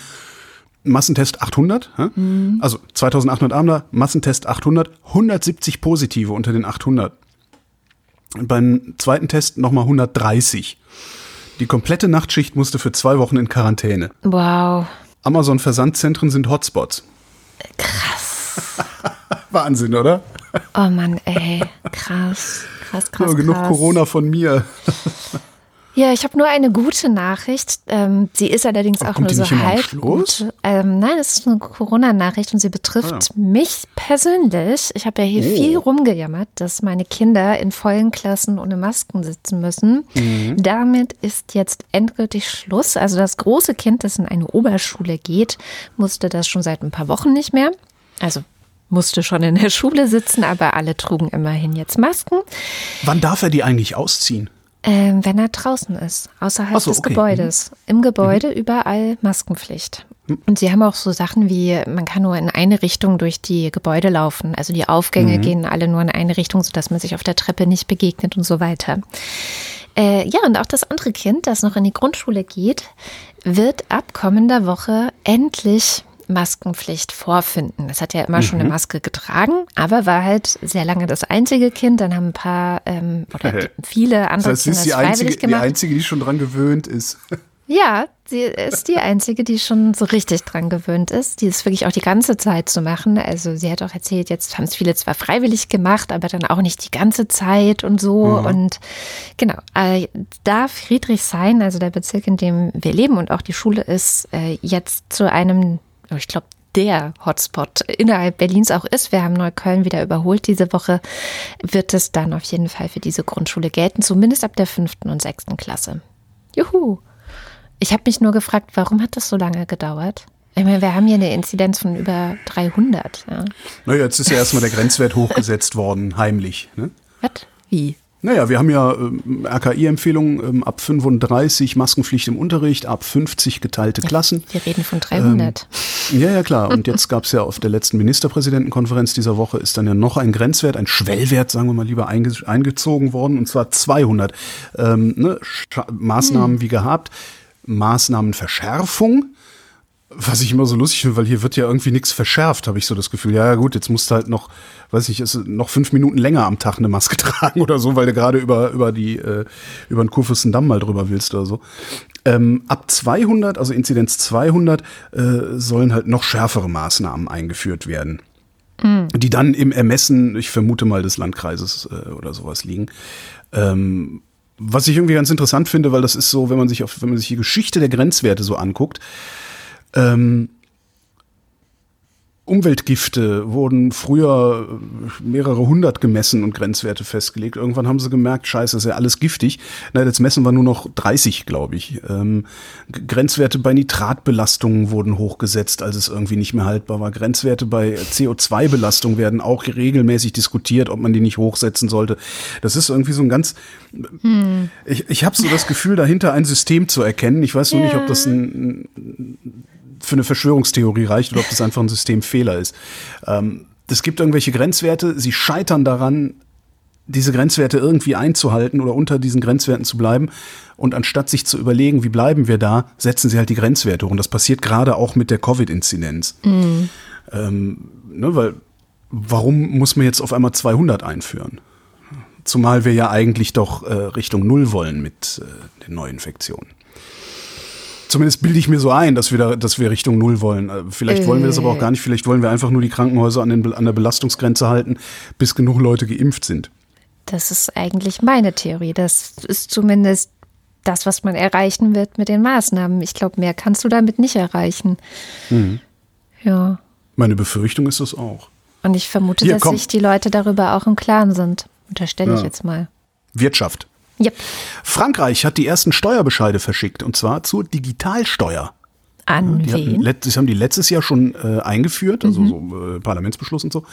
Massentest 800, mhm. also 2800 Amler, Massentest 800, 170 Positive unter den 800. Beim zweiten Test nochmal 130. Die komplette Nachtschicht musste für zwei Wochen in Quarantäne. Wow. Amazon-Versandzentren sind Hotspots. Krass. Wahnsinn, oder? Oh Mann, ey. Krass. Krass, krass. Ja, genug krass. Corona von mir. Ja, ich habe nur eine gute Nachricht. Ähm, sie ist allerdings Aber auch nur so halb gut. Ähm, nein, es ist eine Corona-Nachricht und sie betrifft ah, ja. mich persönlich. Ich habe ja hier oh. viel rumgejammert, dass meine Kinder in vollen Klassen ohne Masken sitzen müssen. Mhm. Damit ist jetzt endgültig Schluss. Also das große Kind, das in eine Oberschule geht, musste das schon seit ein paar Wochen nicht mehr. Also musste schon in der Schule sitzen, aber alle trugen immerhin jetzt Masken. Wann darf er die eigentlich ausziehen? Ähm, wenn er draußen ist, außerhalb so, des okay. Gebäudes. Mhm. Im Gebäude mhm. überall Maskenpflicht. Mhm. Und sie haben auch so Sachen wie, man kann nur in eine Richtung durch die Gebäude laufen. Also die Aufgänge mhm. gehen alle nur in eine Richtung, sodass man sich auf der Treppe nicht begegnet und so weiter. Äh, ja, und auch das andere Kind, das noch in die Grundschule geht, wird ab kommender Woche endlich Maskenpflicht vorfinden. Es hat ja immer mhm. schon eine mhm. Maske getragen, aber war halt sehr lange das einzige Kind. Dann haben ein paar ähm, oder viele andere das heißt, Kinder ist die einzige, gemacht. die einzige, die schon dran gewöhnt ist. Ja, sie ist die einzige, die schon so richtig dran gewöhnt ist, die es wirklich auch die ganze Zeit zu machen. Also sie hat auch erzählt, jetzt haben es viele zwar freiwillig gemacht, aber dann auch nicht die ganze Zeit und so. Mhm. Und genau, äh, da Friedrichshain, also der Bezirk, in dem wir leben und auch die Schule ist, äh, jetzt zu einem ich glaube, der Hotspot innerhalb Berlins auch ist. Wir haben Neukölln wieder überholt diese Woche. Wird es dann auf jeden Fall für diese Grundschule gelten, zumindest ab der fünften und sechsten Klasse. Juhu. Ich habe mich nur gefragt, warum hat das so lange gedauert? Ich meine, wir haben hier eine Inzidenz von über 300. Ja. Naja, jetzt ist ja erstmal der Grenzwert hochgesetzt worden, heimlich. Ne? Was? Wie? Naja, wir haben ja ähm, RKI-Empfehlungen ähm, ab 35 Maskenpflicht im Unterricht, ab 50 geteilte Klassen. Wir reden von 300. Ähm, ja, ja, klar. Und jetzt gab es ja auf der letzten Ministerpräsidentenkonferenz dieser Woche ist dann ja noch ein Grenzwert, ein Schwellwert, sagen wir mal lieber, einge eingezogen worden, und zwar 200. Ähm, ne, Maßnahmen hm. wie gehabt, Maßnahmenverschärfung was ich immer so lustig finde, weil hier wird ja irgendwie nichts verschärft, habe ich so das Gefühl. Ja, ja gut, jetzt musst du halt noch, weiß ich, ist noch fünf Minuten länger am Tag eine Maske tragen oder so, weil du gerade über über die äh, über den Kurfürstendamm mal drüber willst oder so. Ähm, ab 200, also Inzidenz 200, äh, sollen halt noch schärfere Maßnahmen eingeführt werden, mhm. die dann im Ermessen, ich vermute mal des Landkreises äh, oder sowas liegen. Ähm, was ich irgendwie ganz interessant finde, weil das ist so, wenn man sich auf, wenn man sich die Geschichte der Grenzwerte so anguckt, ähm, Umweltgifte wurden früher mehrere hundert gemessen und Grenzwerte festgelegt. Irgendwann haben sie gemerkt, scheiße, ist ja alles giftig. Na, jetzt messen wir nur noch 30, glaube ich. Ähm, Grenzwerte bei Nitratbelastungen wurden hochgesetzt, als es irgendwie nicht mehr haltbar war. Grenzwerte bei CO2-Belastung werden auch regelmäßig diskutiert, ob man die nicht hochsetzen sollte. Das ist irgendwie so ein ganz... Hm. Ich, ich habe so das Gefühl, dahinter ein System zu erkennen. Ich weiß nur ja. nicht, ob das ein, ein für eine Verschwörungstheorie reicht oder ob das einfach ein Systemfehler ist. Ähm, es gibt irgendwelche Grenzwerte, sie scheitern daran, diese Grenzwerte irgendwie einzuhalten oder unter diesen Grenzwerten zu bleiben. Und anstatt sich zu überlegen, wie bleiben wir da, setzen sie halt die Grenzwerte hoch. Und das passiert gerade auch mit der Covid-Inzidenz. Mhm. Ähm, ne, weil, warum muss man jetzt auf einmal 200 einführen? Zumal wir ja eigentlich doch äh, Richtung Null wollen mit äh, den Neuinfektionen. Zumindest bilde ich mir so ein, dass wir, da, dass wir Richtung Null wollen. Äh, vielleicht wollen wir das aber auch gar nicht. Vielleicht wollen wir einfach nur die Krankenhäuser an, den, an der Belastungsgrenze halten, bis genug Leute geimpft sind. Das ist eigentlich meine Theorie. Das ist zumindest das, was man erreichen wird mit den Maßnahmen. Ich glaube, mehr kannst du damit nicht erreichen. Mhm. Ja. Meine Befürchtung ist das auch. Und ich vermute, Hier, dass komm. sich die Leute darüber auch im Klaren sind. Unterstelle ja. ich jetzt mal. Wirtschaft. Yep. Frankreich hat die ersten Steuerbescheide verschickt und zwar zur Digitalsteuer. An die wen? Hatten, das haben die letztes Jahr schon äh, eingeführt, also mhm. so äh, Parlamentsbeschluss und so.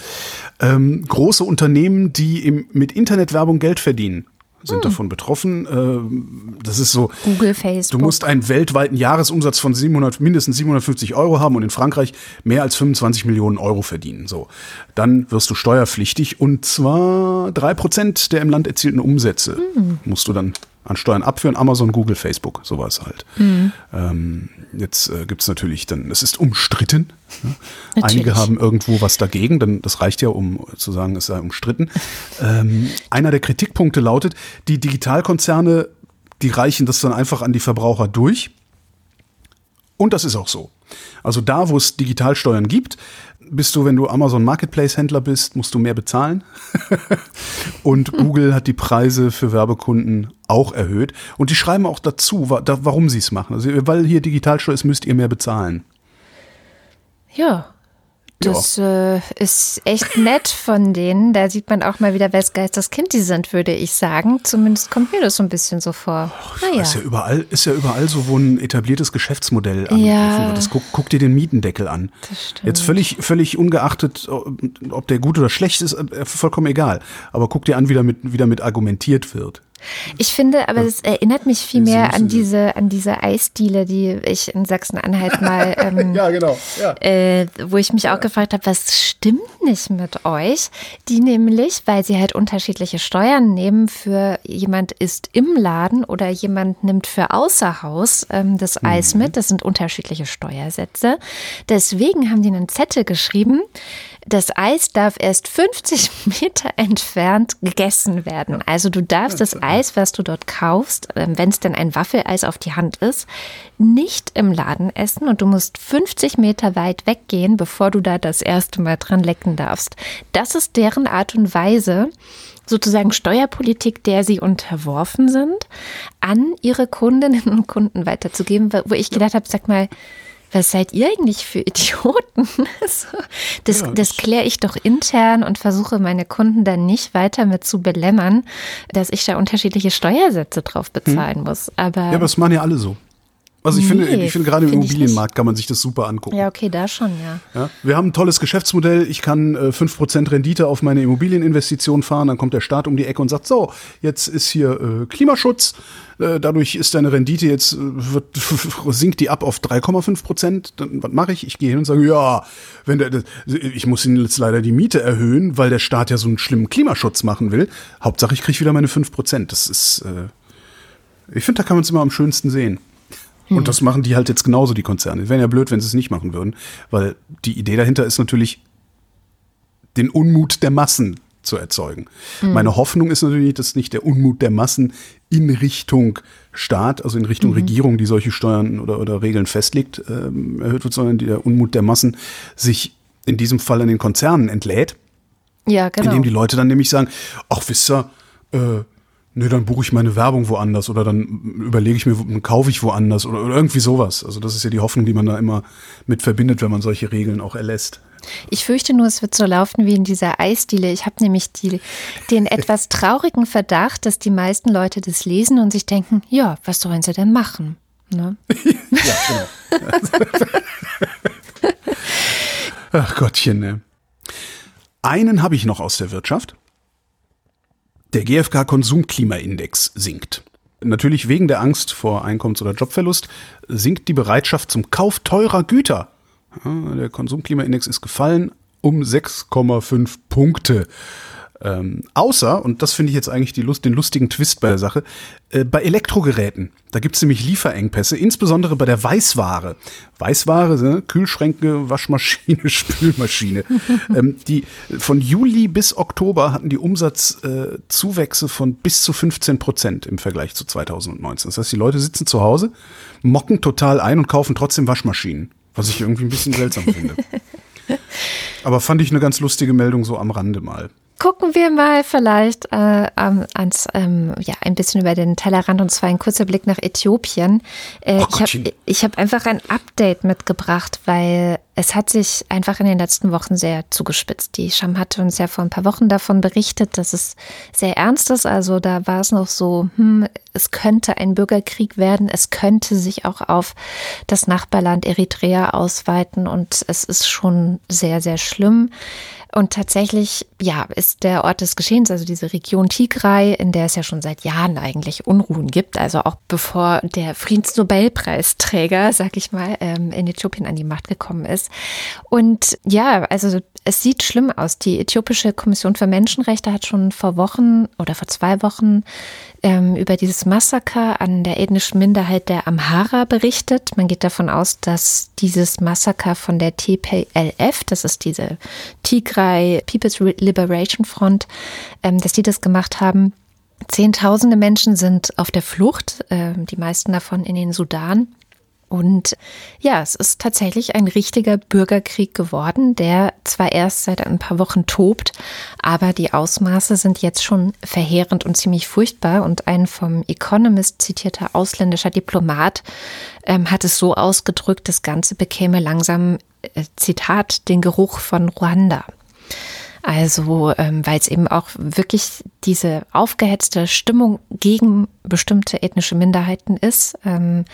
Ähm, große Unternehmen, die im, mit Internetwerbung Geld verdienen sind hm. davon betroffen. Äh, das ist so. Google, Facebook. Du musst einen weltweiten Jahresumsatz von 700, mindestens 750 Euro haben und in Frankreich mehr als 25 Millionen Euro verdienen. So. Dann wirst du steuerpflichtig und zwar drei Prozent der im Land erzielten Umsätze hm. musst du dann an Steuern abführen. Amazon, Google, Facebook, sowas halt. Mhm. Ähm, jetzt äh, gibt es natürlich dann, es ist umstritten. Ne? Einige haben irgendwo was dagegen, denn das reicht ja, um zu sagen, es sei umstritten. ähm, einer der Kritikpunkte lautet, die Digitalkonzerne, die reichen das dann einfach an die Verbraucher durch. Und das ist auch so. Also da, wo es Digitalsteuern gibt, bist du, wenn du Amazon Marketplace Händler bist, musst du mehr bezahlen. und Google hat die Preise für Werbekunden auch erhöht. Und die schreiben auch dazu, warum sie es machen. Also, weil hier Digitalsteuer ist, müsst ihr mehr bezahlen. Ja, das äh, ist echt nett von denen. Da sieht man auch mal wieder, wes Geistes Kind die sind, würde ich sagen. Zumindest kommt mir das so ein bisschen so vor. naja. ist, ja überall, ist ja überall so, wo ein etabliertes Geschäftsmodell ja. wird. Das, guck, guck, dir den Mietendeckel an. Das stimmt. Jetzt völlig, völlig ungeachtet, ob der gut oder schlecht ist, äh, vollkommen egal. Aber guck dir an, wie damit, wie damit argumentiert wird. Ich finde, aber es erinnert mich viel mehr an diese, an diese Eisdiele, die ich in Sachsen-Anhalt mal, ähm, ja, genau. Ja. Äh, wo ich mich auch gefragt habe, was stimmt nicht mit euch? Die nämlich, weil sie halt unterschiedliche Steuern nehmen, für jemand ist im Laden oder jemand nimmt für außer Haus ähm, das mhm. Eis mit. Das sind unterschiedliche Steuersätze. Deswegen haben die einen Zettel geschrieben, das Eis darf erst 50 Meter entfernt gegessen werden. Also du darfst das Eis, was du dort kaufst, ähm, wenn es denn ein Waffeleis auf die Hand ist, nicht im Laden essen und du musst 50 Meter weit weggehen, bevor du da das erste Mal dran lecken darfst. Das ist deren Art und Weise, sozusagen Steuerpolitik, der sie unterworfen sind, an ihre Kundinnen und Kunden weiterzugeben, wo ich gedacht habe, sag mal, was seid ihr eigentlich für Idioten? das, ja, das kläre ich doch intern und versuche meine Kunden dann nicht weiter mit zu belämmern, dass ich da unterschiedliche Steuersätze drauf bezahlen hm. muss. Aber ja, aber das machen ja alle so. Also ich nee, finde, ich finde gerade im Immobilienmarkt kann man sich das super angucken. Ja, okay, da schon, ja. ja wir haben ein tolles Geschäftsmodell. Ich kann äh, 5% Rendite auf meine Immobilieninvestition fahren. Dann kommt der Staat um die Ecke und sagt, so, jetzt ist hier äh, Klimaschutz. Äh, dadurch ist deine Rendite jetzt, äh, wird, sinkt die ab auf 3,5 Prozent. Dann, was mache ich? Ich gehe hin und sage, ja, wenn der, ich muss Ihnen jetzt leider die Miete erhöhen, weil der Staat ja so einen schlimmen Klimaschutz machen will. Hauptsache, ich kriege wieder meine 5 Prozent. Das ist, äh, ich finde, da kann man es immer am schönsten sehen. Und hm. das machen die halt jetzt genauso, die Konzerne. Wäre ja blöd, wenn sie es nicht machen würden, weil die Idee dahinter ist natürlich, den Unmut der Massen zu erzeugen. Mhm. Meine Hoffnung ist natürlich, dass nicht der Unmut der Massen in Richtung Staat, also in Richtung mhm. Regierung, die solche Steuern oder, oder Regeln festlegt, ähm, erhöht wird, sondern der Unmut der Massen sich in diesem Fall an den Konzernen entlädt. Ja, genau. Indem die Leute dann nämlich sagen, ach, wisst ihr, äh, nee, dann buche ich meine Werbung woanders oder dann überlege ich mir, dann kaufe ich woanders oder, oder irgendwie sowas. Also das ist ja die Hoffnung, die man da immer mit verbindet, wenn man solche Regeln auch erlässt. Ich fürchte nur, es wird so laufen wie in dieser Eisdiele. Ich habe nämlich die, den etwas traurigen Verdacht, dass die meisten Leute das lesen und sich denken, ja, was sollen sie denn machen? Ne? ja, genau. Ach Gottchen, ne. Einen habe ich noch aus der Wirtschaft. Der GfK-Konsumklimaindex sinkt. Natürlich wegen der Angst vor Einkommens- oder Jobverlust sinkt die Bereitschaft zum Kauf teurer Güter. der Konsumklimaindex ist gefallen um 6,5 Punkte. Ähm, außer, und das finde ich jetzt eigentlich Lust, den lustigen Twist bei der Sache, äh, bei Elektrogeräten. Da gibt es nämlich Lieferengpässe, insbesondere bei der Weißware. Weißware, ne? Kühlschränke, Waschmaschine, Spülmaschine. ähm, die von Juli bis Oktober hatten die Umsatzzuwächse äh, von bis zu 15 Prozent im Vergleich zu 2019. Das heißt, die Leute sitzen zu Hause, mocken total ein und kaufen trotzdem Waschmaschinen. Was ich irgendwie ein bisschen seltsam finde. Aber fand ich eine ganz lustige Meldung so am Rande mal. Gucken wir mal vielleicht äh, ans, ähm, ja, ein bisschen über den Tellerrand und zwar ein kurzer Blick nach Äthiopien. Äh, oh, ich habe ich hab einfach ein Update mitgebracht, weil es hat sich einfach in den letzten Wochen sehr zugespitzt. Die Scham hatte uns ja vor ein paar Wochen davon berichtet, dass es sehr ernst ist. Also da war es noch so, hm, es könnte ein Bürgerkrieg werden, es könnte sich auch auf das Nachbarland Eritrea ausweiten und es ist schon sehr, sehr schlimm. Und tatsächlich, ja, ist der Ort des Geschehens, also diese Region Tigray, in der es ja schon seit Jahren eigentlich Unruhen gibt, also auch bevor der Friedensnobelpreisträger, sag ich mal, ähm, in Äthiopien an die Macht gekommen ist. Und ja, also es sieht schlimm aus. Die Äthiopische Kommission für Menschenrechte hat schon vor Wochen oder vor zwei Wochen ähm, über dieses Massaker an der ethnischen Minderheit der Amhara berichtet. Man geht davon aus, dass dieses Massaker von der TPLF, das ist diese Tigray People's Liberation Front, ähm, dass die das gemacht haben. Zehntausende Menschen sind auf der Flucht, äh, die meisten davon in den Sudan. Und ja, es ist tatsächlich ein richtiger Bürgerkrieg geworden, der zwar erst seit ein paar Wochen tobt, aber die Ausmaße sind jetzt schon verheerend und ziemlich furchtbar. Und ein vom Economist zitierter ausländischer Diplomat ähm, hat es so ausgedrückt, das Ganze bekäme langsam, äh, Zitat, den Geruch von Ruanda. Also, ähm, weil es eben auch wirklich diese aufgehetzte Stimmung gegen bestimmte ethnische Minderheiten ist, ähm,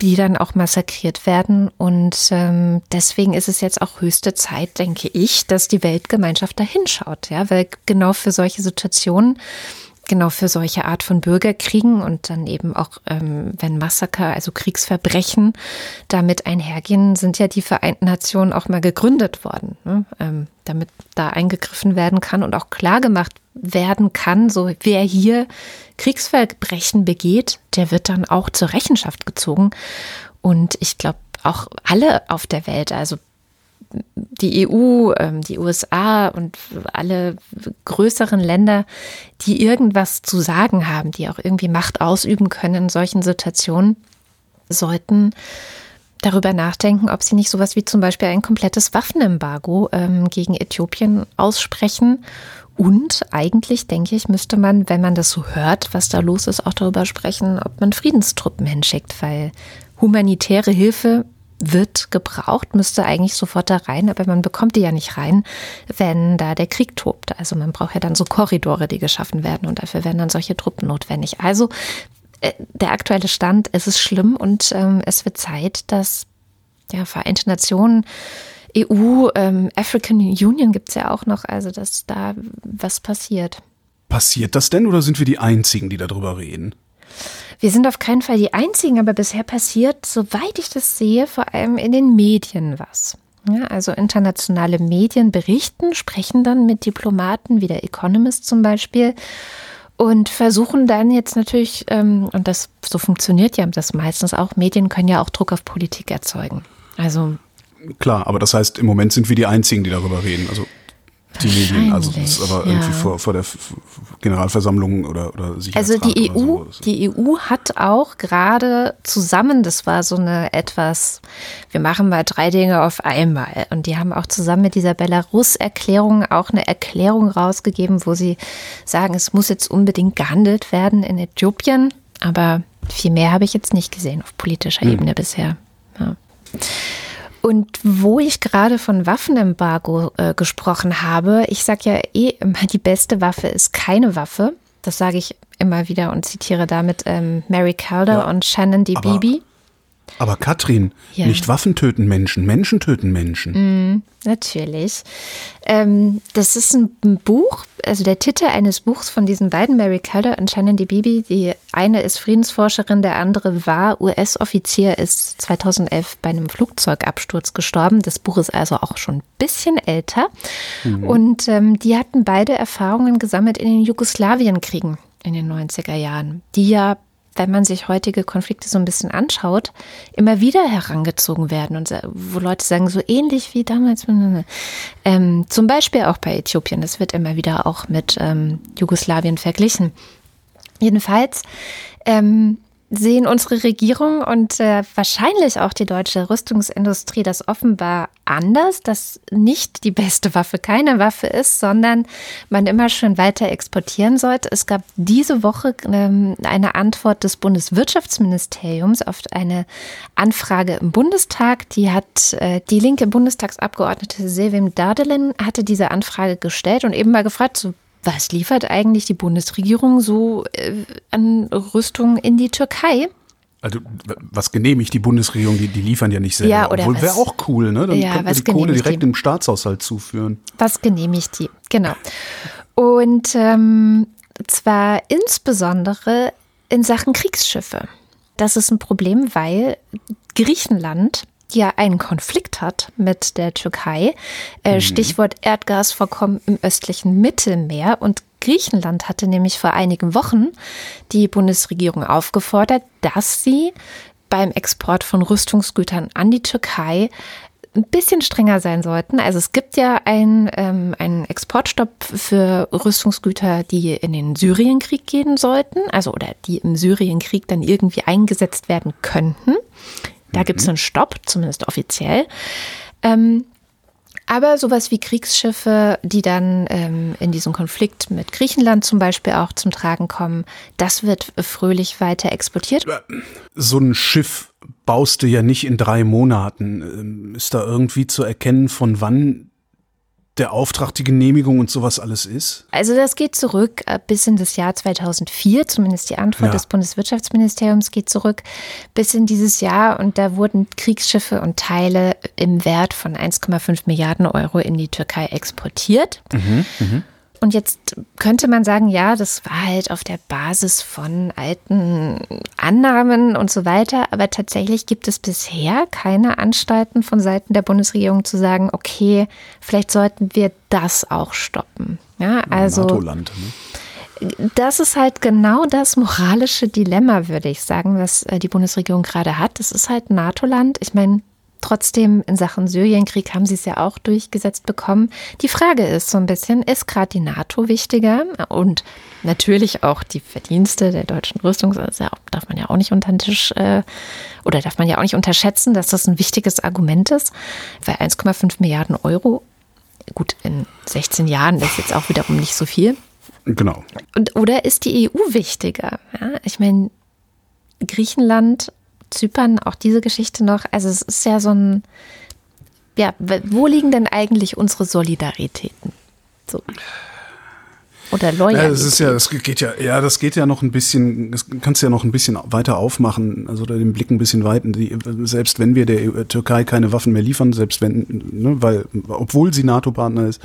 die dann auch massakriert werden. Und ähm, deswegen ist es jetzt auch höchste Zeit, denke ich, dass die Weltgemeinschaft da hinschaut. Ja, weil genau für solche Situationen genau für solche Art von Bürgerkriegen und dann eben auch, ähm, wenn Massaker, also Kriegsverbrechen damit einhergehen, sind ja die Vereinten Nationen auch mal gegründet worden, ne? ähm, damit da eingegriffen werden kann und auch klargemacht werden kann, so wer hier Kriegsverbrechen begeht, der wird dann auch zur Rechenschaft gezogen. Und ich glaube, auch alle auf der Welt, also die EU, ähm, die USA und alle größeren Länder, die irgendwas zu sagen haben, die auch irgendwie Macht ausüben können in solchen Situationen, sollten darüber nachdenken, ob sie nicht sowas wie zum Beispiel ein komplettes Waffenembargo ähm, gegen Äthiopien aussprechen und eigentlich, denke ich, müsste man, wenn man das so hört, was da los ist, auch darüber sprechen, ob man Friedenstruppen hinschickt, weil humanitäre Hilfe wird gebraucht, müsste eigentlich sofort da rein, aber man bekommt die ja nicht rein, wenn da der Krieg tobt. Also man braucht ja dann so Korridore, die geschaffen werden und dafür werden dann solche Truppen notwendig. Also äh, der aktuelle Stand, es ist schlimm und ähm, es wird Zeit, dass ja, Vereinte Nationen EU, ähm, African Union gibt es ja auch noch, also dass da was passiert. Passiert das denn oder sind wir die Einzigen, die darüber reden? Wir sind auf keinen Fall die Einzigen, aber bisher passiert, soweit ich das sehe, vor allem in den Medien was. Ja, also internationale Medien berichten, sprechen dann mit Diplomaten wie der Economist zum Beispiel und versuchen dann jetzt natürlich, ähm, und das so funktioniert ja das meistens auch, Medien können ja auch Druck auf Politik erzeugen. Also Klar, aber das heißt, im Moment sind wir die Einzigen, die darüber reden. Also die Medien, also das ist aber ja. irgendwie vor, vor der Generalversammlung oder, oder Also die EU, so. die EU hat auch gerade zusammen, das war so eine etwas, wir machen mal drei Dinge auf einmal. Und die haben auch zusammen mit dieser Belarus-Erklärung auch eine Erklärung rausgegeben, wo sie sagen, es muss jetzt unbedingt gehandelt werden in Äthiopien. Aber viel mehr habe ich jetzt nicht gesehen auf politischer hm. Ebene bisher. Ja. Und wo ich gerade von Waffenembargo äh, gesprochen habe, ich sage ja eh immer, die beste Waffe ist keine Waffe. Das sage ich immer wieder und zitiere damit ähm, Mary Calder ja, und Shannon D. Beebe. Aber Katrin, ja. nicht Waffen töten Menschen, Menschen töten Menschen. Mm, natürlich. Ähm, das ist ein Buch, also der Titel eines Buchs von diesen beiden, Mary Keller und Shannon Bibi. Die eine ist Friedensforscherin, der andere war US-Offizier, ist 2011 bei einem Flugzeugabsturz gestorben. Das Buch ist also auch schon ein bisschen älter. Mhm. Und ähm, die hatten beide Erfahrungen gesammelt in den Jugoslawienkriegen in den 90er Jahren, die ja wenn man sich heutige Konflikte so ein bisschen anschaut, immer wieder herangezogen werden und wo Leute sagen, so ähnlich wie damals. Ähm, zum Beispiel auch bei Äthiopien, das wird immer wieder auch mit ähm, Jugoslawien verglichen. Jedenfalls ähm, sehen unsere Regierung und äh, wahrscheinlich auch die deutsche Rüstungsindustrie das offenbar anders, dass nicht die beste Waffe keine Waffe ist, sondern man immer schön weiter exportieren sollte. Es gab diese Woche ähm, eine Antwort des Bundeswirtschaftsministeriums auf eine Anfrage im Bundestag. Die hat äh, die linke Bundestagsabgeordnete Sevim Dardelin hatte diese Anfrage gestellt und eben mal gefragt, so, was liefert eigentlich die Bundesregierung so äh, an Rüstung in die Türkei? Also was genehmigt die Bundesregierung? Die, die liefern ja nicht selber. Ja, oder Obwohl wäre auch cool, ne? Dann Ja, könnte man die Kohle direkt die? im Staatshaushalt zuführen. Was genehmigt die? Genau. Und ähm, zwar insbesondere in Sachen Kriegsschiffe. Das ist ein Problem, weil Griechenland ja einen Konflikt hat mit der Türkei. Äh, Stichwort Erdgasvorkommen im östlichen Mittelmeer. Und Griechenland hatte nämlich vor einigen Wochen die Bundesregierung aufgefordert, dass sie beim Export von Rüstungsgütern an die Türkei ein bisschen strenger sein sollten. Also es gibt ja ein, ähm, einen Exportstopp für Rüstungsgüter, die in den Syrienkrieg gehen sollten, also oder die im Syrienkrieg dann irgendwie eingesetzt werden könnten. Da gibt es einen Stopp, zumindest offiziell. Ähm, aber sowas wie Kriegsschiffe, die dann ähm, in diesem Konflikt mit Griechenland zum Beispiel auch zum Tragen kommen, das wird fröhlich weiter exportiert. So ein Schiff baust du ja nicht in drei Monaten. Ähm, Ist da irgendwie zu erkennen, von wann der Auftrag, die Genehmigung und sowas alles ist? Also das geht zurück äh, bis in das Jahr 2004, zumindest die Antwort Ja. des Bundeswirtschaftsministeriums geht zurück bis in dieses Jahr und da wurden Kriegsschiffe und Teile im Wert von 1,5 Milliarden Euro in die Türkei exportiert. Und jetzt könnte man sagen, ja, das war halt auf der Basis von alten Annahmen und so weiter. Aber tatsächlich gibt es bisher keine Anstalten von Seiten der Bundesregierung zu sagen, okay, vielleicht sollten wir das auch stoppen. Ja, also NATO-Land. Ne? das ist halt genau das moralische Dilemma, würde ich sagen, was äh, die Bundesregierung gerade hat. Es ist halt NATO-Land. Ich meine, trotzdem in Sachen Syrienkrieg haben sie es ja auch durchgesetzt bekommen. Die Frage ist so ein bisschen, ist gerade die NATO wichtiger? Und natürlich auch die Verdienste der deutschen Rüstung, auch- darf man ja auch nicht unter den Tisch äh, oder darf man ja auch nicht unterschätzen, dass das ein wichtiges Argument ist, weil 1,5 Milliarden Euro, gut, in 16 Jahren ist jetzt auch wiederum nicht so viel. Genau. Und, oder ist die EU wichtiger? Ja, ich meine, Griechenland, Zypern, auch diese Geschichte noch. Also es ist ja so ein, ja, wo liegen denn eigentlich unsere Solidaritäten? So. Oder Ja, Loyalität. das ist ja, das geht ja, ja, das geht ja noch ein bisschen, das kannst du ja noch ein bisschen weiter aufmachen, also den Blick ein bisschen weiten. Die, selbst wenn wir der EU Türkei keine Waffen mehr liefern, selbst wenn, ne, weil, obwohl sie NATO-Partner ist,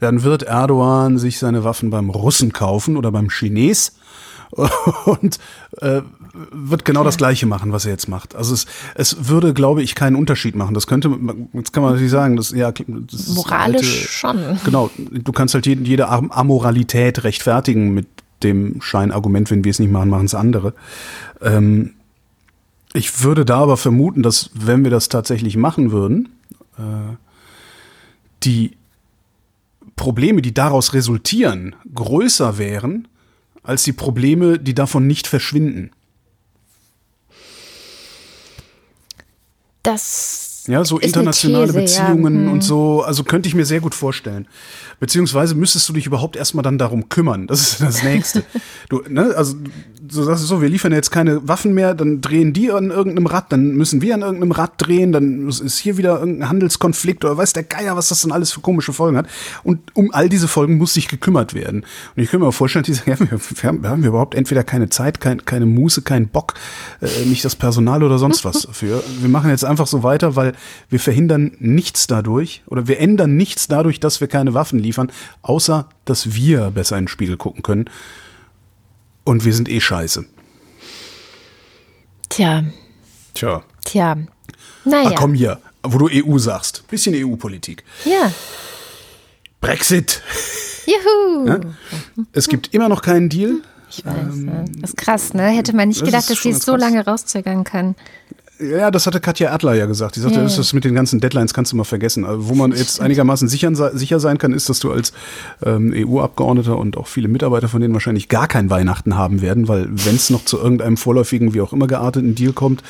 dann wird Erdogan sich seine Waffen beim Russen kaufen oder beim Chines und äh, wird genau das Gleiche machen, was er jetzt macht. Also es, es würde, glaube ich, keinen Unterschied machen. Das könnte, jetzt kann man natürlich sagen, das, ja, das ist Moralisch alte- schon. Genau, du kannst halt jede, jede Am- Amoralität rechtfertigen mit dem Scheinargument, wenn wir es nicht machen, machen es andere. Ähm, ich würde da aber vermuten, dass wenn wir das tatsächlich machen würden, äh, die Probleme, die daraus resultieren, größer wären als die Probleme, die davon nicht verschwinden. Das Ja, so internationale These, ja. Beziehungen Hm. und so, also könnte ich mir sehr gut vorstellen. Beziehungsweise müsstest du dich überhaupt erstmal dann darum kümmern. Das ist das Nächste. du, ne, also du sagst so, wir liefern jetzt keine Waffen mehr, dann drehen die an irgendeinem Rad, dann müssen wir an irgendeinem Rad drehen, dann ist hier wieder irgendein Handelskonflikt oder weiß der Geier, was das dann alles für komische Folgen hat. Und um all diese Folgen muss sich gekümmert werden. Und ich kann mir vorstellen, die sagen, ja, wir, wir, haben, wir haben überhaupt entweder keine Zeit, kein, keine Muße, keinen Bock, äh, nicht das Personal oder sonst was dafür. Wir machen jetzt einfach so weiter, weil wir verhindern nichts dadurch oder wir ändern nichts dadurch, dass wir keine Waffen liefern, außer dass wir besser in den Spiegel gucken können. Und wir sind eh scheiße. Tja, Tja. tja. Naja. komm hier, wo du EU sagst. Bisschen EU-Politik. Ja. Brexit. Juhu. Es gibt immer noch keinen Deal. Ich weiß, ne? Das ist krass, ne? Hätte man nicht das gedacht, dass sie es so krass. lange rauszögern kann. Ja, das hatte Katja Erdler ja gesagt. Die sagte, Ja, das ja. ist mit den ganzen Deadlines kannst du mal vergessen. Also, wo man jetzt einigermaßen sicher, sicher sein kann, ist, dass du als ähm, EU-Abgeordneter und auch viele Mitarbeiter von denen wahrscheinlich gar kein Weihnachten haben werden, weil wenn es noch zu irgendeinem vorläufigen, wie auch immer gearteten Deal kommt,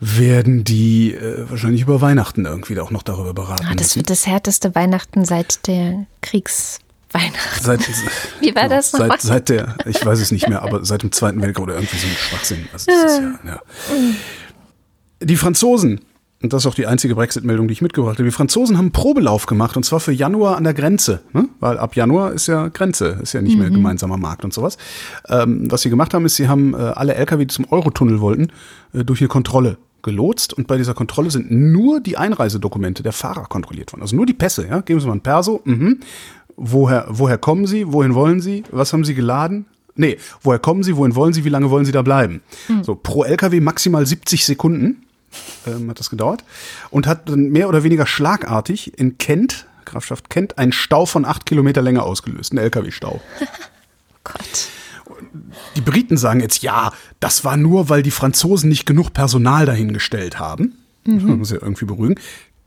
werden die äh, wahrscheinlich über Weihnachten irgendwie auch noch darüber beraten. Ah, das wird das härteste Weihnachten seit der Kriegsweihnachten. Seit, Wie war das nochmal? Seit, seit der, ich weiß es nicht mehr, aber seit dem Zweiten Weltkrieg oder irgendwie so ein Schwachsinn. Also das ist ja, ja. Die Franzosen, und das ist auch die einzige Brexit-Meldung, die ich mitgebracht habe, die Franzosen haben einen Probelauf gemacht und zwar für Januar an der Grenze, ne? weil ab Januar ist ja Grenze, ist ja nicht mehr gemeinsamer Markt und sowas. Ähm, was sie gemacht haben, ist, sie haben äh, alle LKW, die zum Eurotunnel wollten, äh, durch eine Kontrolle gelotst und bei dieser Kontrolle sind nur die Einreisedokumente der Fahrer kontrolliert worden. Also nur die Pässe, ja. Geben Sie mal ein Perso, mhm. Woher, woher kommen Sie? Wohin wollen Sie? Was haben Sie geladen? Nee, woher kommen Sie? Wohin wollen Sie? Wie lange wollen Sie da bleiben? So, pro LKW maximal 70 Sekunden ähm, hat das gedauert und hat dann mehr oder weniger schlagartig in Kent, Grafschaft Kent, einen Stau von acht Kilometer Länger ausgelöst, einen LKW-Stau. Gott. Die Briten sagen jetzt, ja, das war nur, weil die Franzosen nicht genug Personal dahingestellt haben. Mhm. Muss ja irgendwie beruhigen.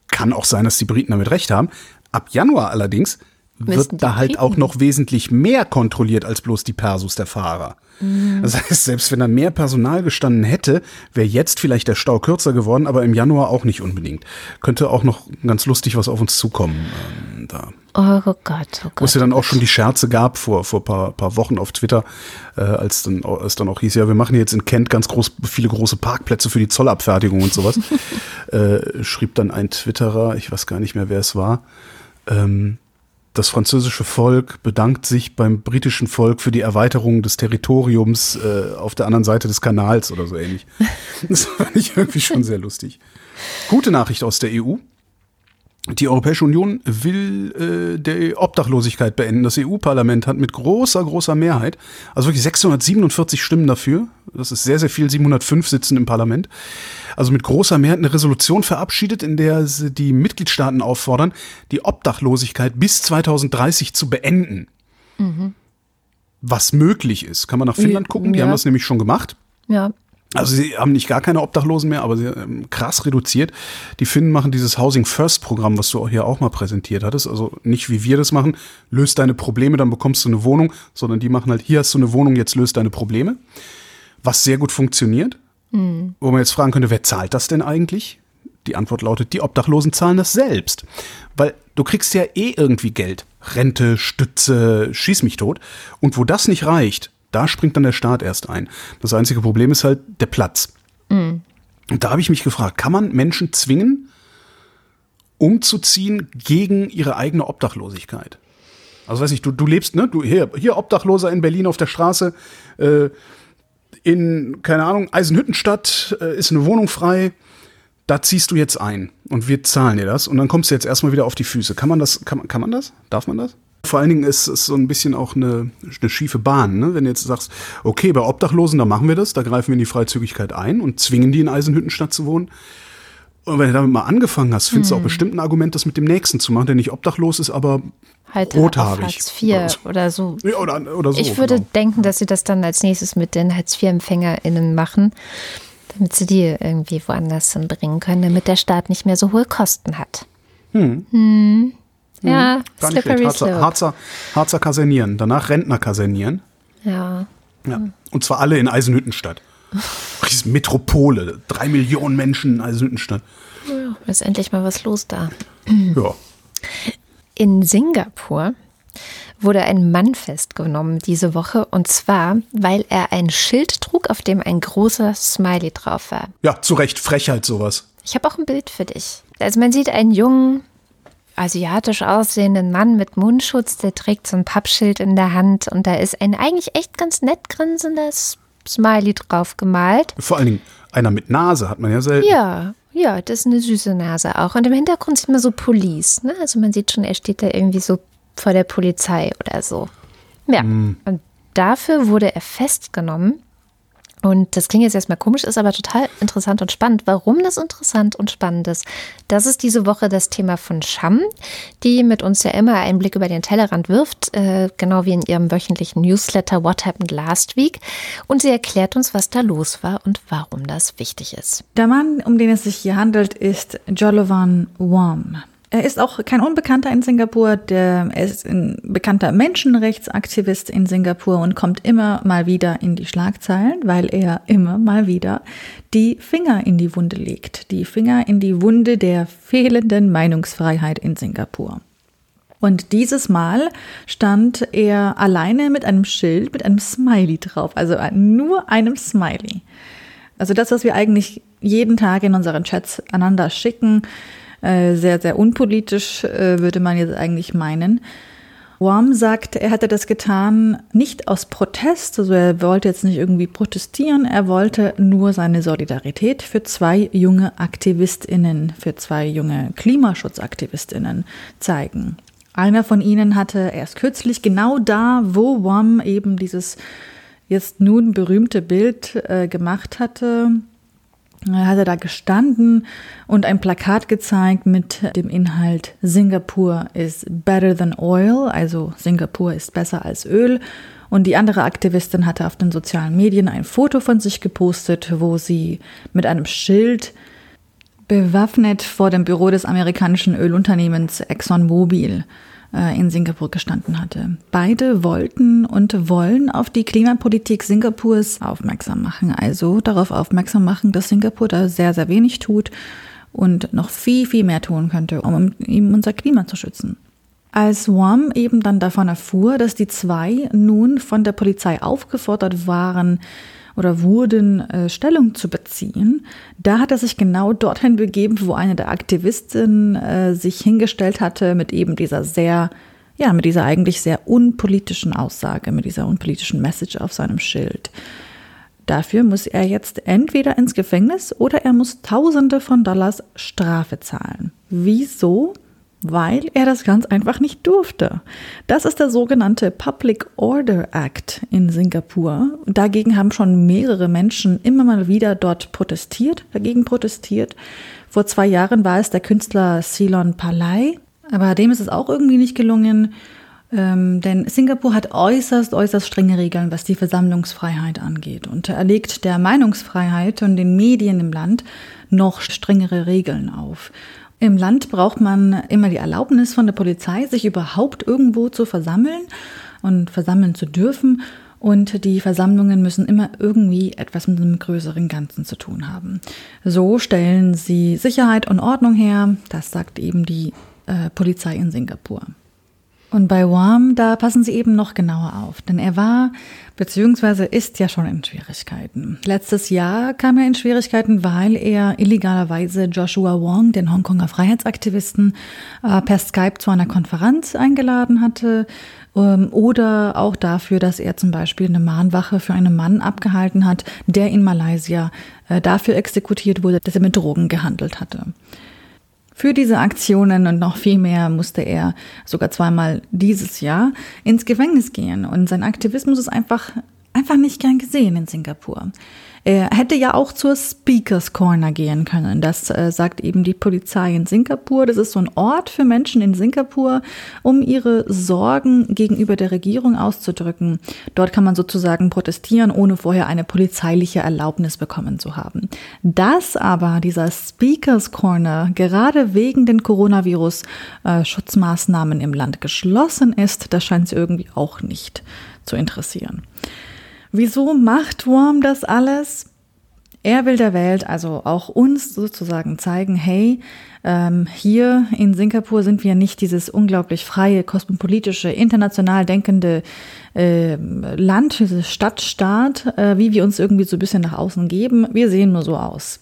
Kann auch sein, dass die Briten damit recht haben. Ab Januar allerdings wird da halt Briten- auch noch wesentlich mehr kontrolliert als bloß die Persus der Fahrer. Mhm. Das heißt, selbst wenn da mehr Personal gestanden hätte, wäre jetzt vielleicht der Stau kürzer geworden, aber im Januar auch nicht unbedingt. Könnte auch noch ganz lustig was auf uns zukommen. Ähm, da Oh Gott, oh wo Gott. es ja dann auch schon die Scherze gab vor vor paar, paar Wochen auf Twitter, äh, als dann es dann auch hieß, ja, wir machen jetzt in Kent ganz groß viele große Parkplätze für die Zollabfertigung und sowas. äh, schrieb dann ein Twitterer, ich weiß gar nicht mehr, wer es war. Ähm, das französische Volk bedankt sich beim britischen Volk für die Erweiterung des Territoriums äh, auf der anderen Seite des Kanals oder so ähnlich. Das fand ich irgendwie schon sehr lustig. Gute Nachricht aus der EU. Die Europäische Union will äh, die Obdachlosigkeit beenden. Das EU-Parlament hat mit großer, großer Mehrheit, also wirklich 647 Stimmen dafür, das ist sehr, sehr viel, 705 sitzen im Parlament, also mit großer Mehrheit eine Resolution verabschiedet, in der sie die Mitgliedstaaten auffordern, die Obdachlosigkeit bis 2030 zu beenden. Was möglich ist. Kann man nach Finnland gucken, die Ja. haben das nämlich schon gemacht. Ja. Also sie haben nicht gar keine Obdachlosen mehr, aber sie ähm, krass reduziert. Die Finnen machen dieses Housing First Programm, was du hier auch mal präsentiert hattest. Also nicht wie wir das machen, löst deine Probleme, dann bekommst du eine Wohnung, sondern die machen halt, hier hast du eine Wohnung, jetzt löst deine Probleme. Was sehr gut funktioniert. Wo man jetzt fragen könnte, wer zahlt das denn eigentlich? Die Antwort lautet, die Obdachlosen zahlen das selbst. Weil du kriegst ja eh irgendwie Geld. Rente, Stütze, schieß mich tot. Und wo das nicht reicht, da springt dann der Staat erst ein. Das einzige Problem ist halt der Platz. Und da habe ich mich gefragt, kann man Menschen zwingen, umzuziehen gegen ihre eigene Obdachlosigkeit? Also weiß ich, du, du lebst, ne? Du hier, hier Obdachloser in Berlin auf der Straße, äh, in, keine Ahnung, Eisenhüttenstadt äh, ist eine Wohnung frei, da ziehst du jetzt ein und wir zahlen dir das und dann kommst du jetzt erstmal wieder auf die Füße. Kann man das, kann, kann man das? Darf man das? Vor allen Dingen ist es so ein bisschen auch eine, eine schiefe Bahn, ne? wenn du jetzt sagst, okay, bei Obdachlosen, da machen wir das, da greifen wir in die Freizügigkeit ein und zwingen die in Eisenhüttenstadt zu wohnen. Und wenn du damit mal angefangen hast, findest du auch bestimmt ein Argument, das mit dem Nächsten zu machen, der nicht obdachlos ist, aber Halt rothaarig. Hartz IV oder so. Ja, oder, oder so. Ich würde genau. denken, dass sie das dann als nächstes mit den Hartz-IV-EmpfängerInnen machen, damit sie die irgendwie woanders hinbringen können, damit der Staat nicht mehr so hohe Kosten hat. Hm. Ja, Gar nicht slippery schlecht. Harzer, slope. Harzer, Harzer kasernieren, danach Rentner kasernieren. Ja. Ja. Und zwar alle in Eisenhüttenstadt. Riesen Metropole, drei Millionen Menschen in Eisenhüttenstadt. Ist endlich mal was los da. Ja. In Singapur wurde ein Mann festgenommen diese Woche und zwar, weil er ein Schild trug, auf dem ein großer Smiley drauf war. Ja, zu Recht, Frechheit sowas. Ich habe auch ein Bild für dich. Also man sieht einen jungen, asiatisch aussehenden Mann mit Mundschutz, der trägt so ein Pappschild in der Hand und da ist ein eigentlich echt ganz nett grinsendes Smiley drauf gemalt. Vor allen Dingen einer mit Nase hat man ja selten. Ja, ja, das ist eine süße Nase auch. Und im Hintergrund sieht man so Police, ne? Also man sieht schon, er steht da irgendwie so vor der Polizei oder so. Ja, und dafür wurde er festgenommen. Und das klingt jetzt erstmal komisch, ist aber total interessant und spannend. Warum das interessant und spannend ist, das ist diese Woche das Thema von Sham, die mit uns ja immer einen Blick über den Tellerrand wirft, äh, genau wie in ihrem wöchentlichen Newsletter What Happened Last Week. Und sie erklärt uns, was da los war und warum das wichtig ist. Der Mann, um den es sich hier handelt, ist Jolovan Wam. Er ist auch kein Unbekannter in Singapur. Der, er ist ein bekannter Menschenrechtsaktivist in Singapur und kommt immer mal wieder in die Schlagzeilen, weil er immer mal wieder die Finger in die Wunde legt. Die Finger in die Wunde der fehlenden Meinungsfreiheit in Singapur. Und dieses Mal stand er alleine mit einem Schild, mit einem Smiley drauf, also nur einem Smiley. Also das, was wir eigentlich jeden Tag in unseren Chats einander schicken, äh, sehr, sehr unpolitisch, äh, würde man jetzt eigentlich meinen. Worm sagt, er hatte das getan nicht aus Protest, also er wollte jetzt nicht irgendwie protestieren, er wollte nur seine Solidarität für zwei junge Aktivistinnen, für zwei junge Klimaschutzaktivistinnen zeigen. Einer von ihnen hatte erst kürzlich genau da, wo Worm eben dieses jetzt nun berühmte Bild äh, gemacht hatte, er hatte da gestanden und ein Plakat gezeigt mit dem Inhalt Singapur is better than oil, also Singapur ist besser als Öl. Und die andere Aktivistin hatte auf den sozialen Medien ein Foto von sich gepostet, wo sie mit einem Schild bewaffnet vor dem Büro des amerikanischen Ölunternehmens ExxonMobil in Singapur gestanden hatte. Beide wollten und wollen auf die Klimapolitik Singapurs aufmerksam machen, also darauf aufmerksam machen, dass Singapur da sehr, sehr wenig tut und noch viel, viel mehr tun könnte, um eben unser Klima zu schützen. Als Wam eben dann davon erfuhr, dass die zwei nun von der Polizei aufgefordert waren, oder wurden, äh, Stellung zu beziehen. Da hat er sich genau dorthin begeben, wo eine der Aktivistinnen äh, sich hingestellt hatte mit eben dieser sehr, ja, mit dieser eigentlich sehr unpolitischen Aussage, mit dieser unpolitischen Message auf seinem Schild. Dafür muss er jetzt entweder ins Gefängnis oder er muss Tausende von Dollars Strafe zahlen. Wieso? Weil er das ganz einfach nicht durfte. Das ist der sogenannte Public Order Act in Singapur. Dagegen haben schon mehrere Menschen immer mal wieder dort protestiert, dagegen protestiert. Vor zwei Jahren war es der Künstler Ceylon Palai, aber dem ist es auch irgendwie nicht gelungen. Ähm, denn Singapur hat äußerst, äußerst strenge Regeln, was die Versammlungsfreiheit angeht. Und er legt der Meinungsfreiheit und den Medien im Land noch strengere Regeln auf. Im Land braucht man immer die Erlaubnis von der Polizei, sich überhaupt irgendwo zu versammeln und versammeln zu dürfen. Und die Versammlungen müssen immer irgendwie etwas mit einem größeren Ganzen zu tun haben. So stellen sie Sicherheit und Ordnung her. Das sagt eben die äh, Polizei in Singapur. Und bei Wam, da passen Sie eben noch genauer auf, denn er war bzw. ist ja schon in Schwierigkeiten. Letztes Jahr kam er in Schwierigkeiten, weil er illegalerweise Joshua Wong, den Hongkonger Freiheitsaktivisten, äh, per Skype zu einer Konferenz eingeladen hatte ähm, oder auch dafür, dass er zum Beispiel eine Mahnwache für einen Mann abgehalten hat, der in Malaysia äh, dafür exekutiert wurde, dass er mit Drogen gehandelt hatte. Für diese Aktionen und noch viel mehr musste er sogar zweimal dieses Jahr ins Gefängnis gehen. Und sein Aktivismus ist einfach, einfach nicht gern gesehen in Singapur. Er hätte ja auch zur Speakers Corner gehen können. Das äh, sagt eben die Polizei in Singapur. Das ist so ein Ort für Menschen in Singapur, um ihre Sorgen gegenüber der Regierung auszudrücken. Dort kann man sozusagen protestieren, ohne vorher eine polizeiliche Erlaubnis bekommen zu haben. Dass aber dieser Speakers Corner gerade wegen den Coronavirus-Schutzmaßnahmen äh, im Land geschlossen ist, das scheint sie irgendwie auch nicht zu interessieren. Wieso macht Worm das alles? Er will der Welt, also auch uns sozusagen zeigen, hey, ähm, hier in Singapur sind wir nicht dieses unglaublich freie, kosmopolitische, international denkende äh, Land, dieses Stadtstaat, äh, wie wir uns irgendwie so ein bisschen nach außen geben. Wir sehen nur so aus.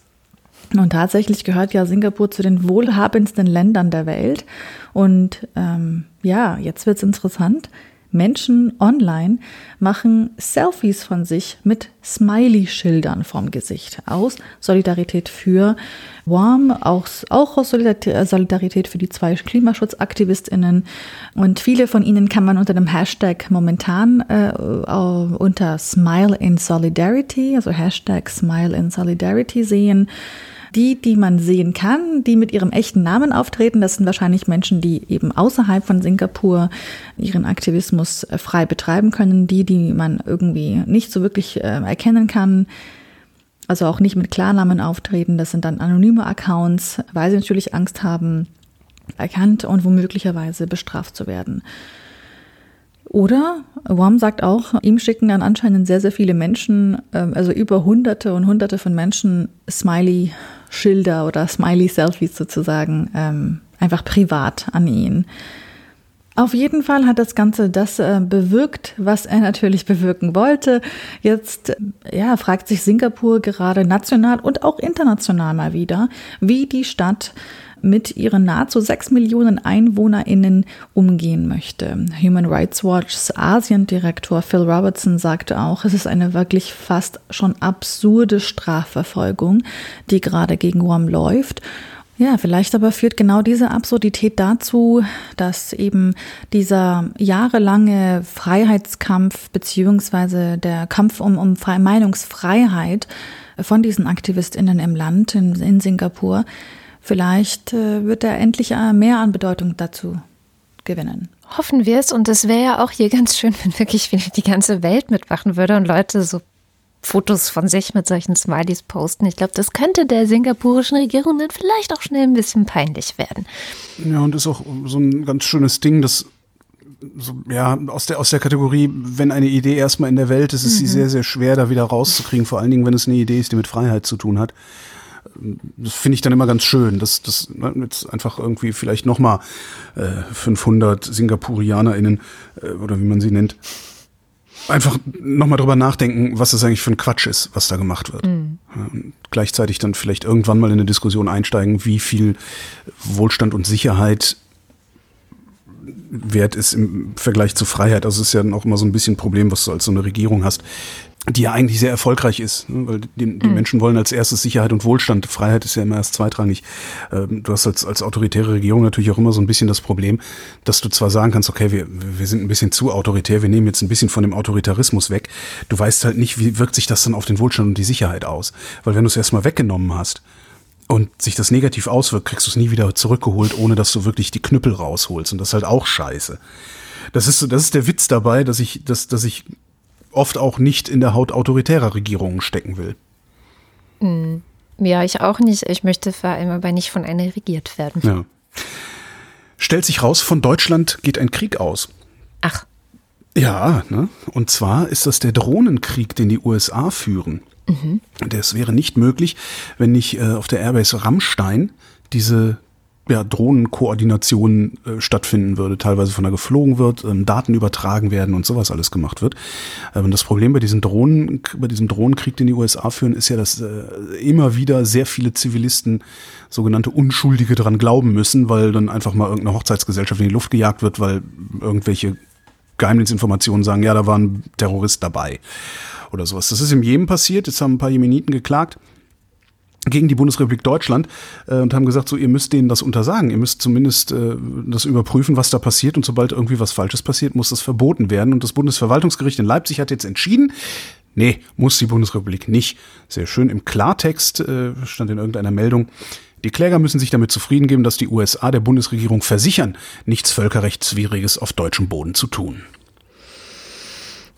Und tatsächlich gehört ja Singapur zu den wohlhabendsten Ländern der Welt. Und ähm, ja, jetzt wird's interessant. Menschen online machen Selfies von sich mit Smiley-Schildern vom Gesicht aus Solidarität für Warm, auch, auch aus Solidarität für die zwei KlimaschutzaktivistInnen. Und viele von ihnen kann man unter dem Hashtag momentan äh, unter Smile in Solidarity, also Hashtag Smile in Solidarity sehen. Die, die man sehen kann, die mit ihrem echten Namen auftreten, das sind wahrscheinlich Menschen, die eben außerhalb von Singapur ihren Aktivismus äh, frei betreiben können. Die, die man irgendwie nicht so wirklich äh, erkennen kann, also auch nicht mit Klarnamen auftreten, das sind dann anonyme Accounts, weil sie natürlich Angst haben, erkannt und womöglicherweise bestraft zu werden. Oder Wam sagt auch, ihm schicken dann anscheinend sehr, sehr viele Menschen, ähm, also über Hunderte und Hunderte von Menschen Smiley-Schilder oder Smiley-Selfies sozusagen ähm, einfach privat an ihn. Auf jeden Fall hat das Ganze das äh, bewirkt, was er natürlich bewirken wollte. Jetzt äh, ja, fragt sich Singapur gerade national und auch international mal wieder, wie die Stadt mit ihren nahezu sechs Millionen EinwohnerInnen umgehen möchte. Human Rights Watch's Asiendirektor Phil Robertson sagte auch, es ist eine wirklich fast schon absurde Strafverfolgung, die gerade gegen Guam läuft. Ja, vielleicht aber führt genau diese Absurdität dazu, dass eben dieser jahrelange Freiheitskampf beziehungsweise der Kampf um, um Meinungsfreiheit von diesen AktivistInnen im Land, in, in Singapur, Vielleicht äh, wird er endlich äh, mehr an Bedeutung dazu gewinnen. Hoffen wir es. Und es wäre ja auch hier ganz schön, wenn wirklich die ganze Welt mitmachen würde und Leute so Fotos von sich mit solchen Smileys posten. Ich glaube, das könnte der singapurischen Regierung dann vielleicht auch schnell ein bisschen peinlich werden. Ja, und ist auch so ein ganz schönes Ding, das so, ja, aus der, aus der Kategorie, wenn eine Idee erstmal in der Welt ist, ist mhm. sie sehr, sehr schwer, da wieder rauszukriegen. Vor allen Dingen, wenn es eine Idee ist, die mit Freiheit zu tun hat das finde ich dann immer ganz schön, dass das ne, jetzt einfach irgendwie vielleicht noch mal äh, 500 SingapurianerInnen äh, oder wie man sie nennt, einfach noch mal drüber nachdenken, was das eigentlich für ein Quatsch ist, was da gemacht wird. Mhm. Ja, gleichzeitig dann vielleicht irgendwann mal in eine Diskussion einsteigen, wie viel Wohlstand und Sicherheit wert ist im Vergleich zu Freiheit. Also es ist ja dann auch immer so ein bisschen ein Problem, was du als so eine Regierung hast, die ja eigentlich sehr erfolgreich ist, ne? weil die, die mhm. Menschen wollen als erstes Sicherheit und Wohlstand. Freiheit ist ja immer erst zweitrangig. Ähm, du hast als, als autoritäre Regierung natürlich auch immer so ein bisschen das Problem, dass du zwar sagen kannst, okay, wir, wir sind ein bisschen zu autoritär, wir nehmen jetzt ein bisschen von dem Autoritarismus weg. Du weißt halt nicht, wie wirkt sich das dann auf den Wohlstand und die Sicherheit aus. Weil wenn du es erstmal weggenommen hast, und sich das negativ auswirkt, kriegst du es nie wieder zurückgeholt, ohne dass du wirklich die Knüppel rausholst. Und das ist halt auch scheiße. Das ist so, das ist der Witz dabei, dass ich, dass, dass ich oft auch nicht in der Haut autoritärer Regierungen stecken will. Hm. Ja, ich auch nicht. Ich möchte vor allem aber nicht von einer regiert werden. Ja. Stellt sich raus, von Deutschland geht ein Krieg aus. Ach. Ja, ne? und zwar ist das der Drohnenkrieg, den die USA führen. Mhm. Das wäre nicht möglich, wenn nicht äh, auf der Airbase Rammstein diese ja, Drohnenkoordination äh, stattfinden würde, teilweise von da geflogen wird, ähm, Daten übertragen werden und sowas alles gemacht wird. Ähm, das Problem bei diesen Drohnen, bei diesem Drohnenkrieg, den die USA führen, ist ja, dass äh, immer wieder sehr viele Zivilisten, sogenannte Unschuldige, daran glauben müssen, weil dann einfach mal irgendeine Hochzeitsgesellschaft in die Luft gejagt wird, weil irgendwelche Geheimdienstinformationen sagen, ja, da war ein Terrorist dabei oder sowas. Das ist im Jemen passiert, jetzt haben ein paar Jemeniten geklagt gegen die Bundesrepublik Deutschland äh, und haben gesagt, so ihr müsst denen das untersagen, ihr müsst zumindest äh, das überprüfen, was da passiert und sobald irgendwie was Falsches passiert, muss das verboten werden. Und das Bundesverwaltungsgericht in Leipzig hat jetzt entschieden, nee, muss die Bundesrepublik nicht. Sehr schön im Klartext äh, stand in irgendeiner Meldung, die Kläger müssen sich damit zufrieden geben, dass die USA der Bundesregierung versichern, nichts Völkerrechtswidriges auf deutschem Boden zu tun.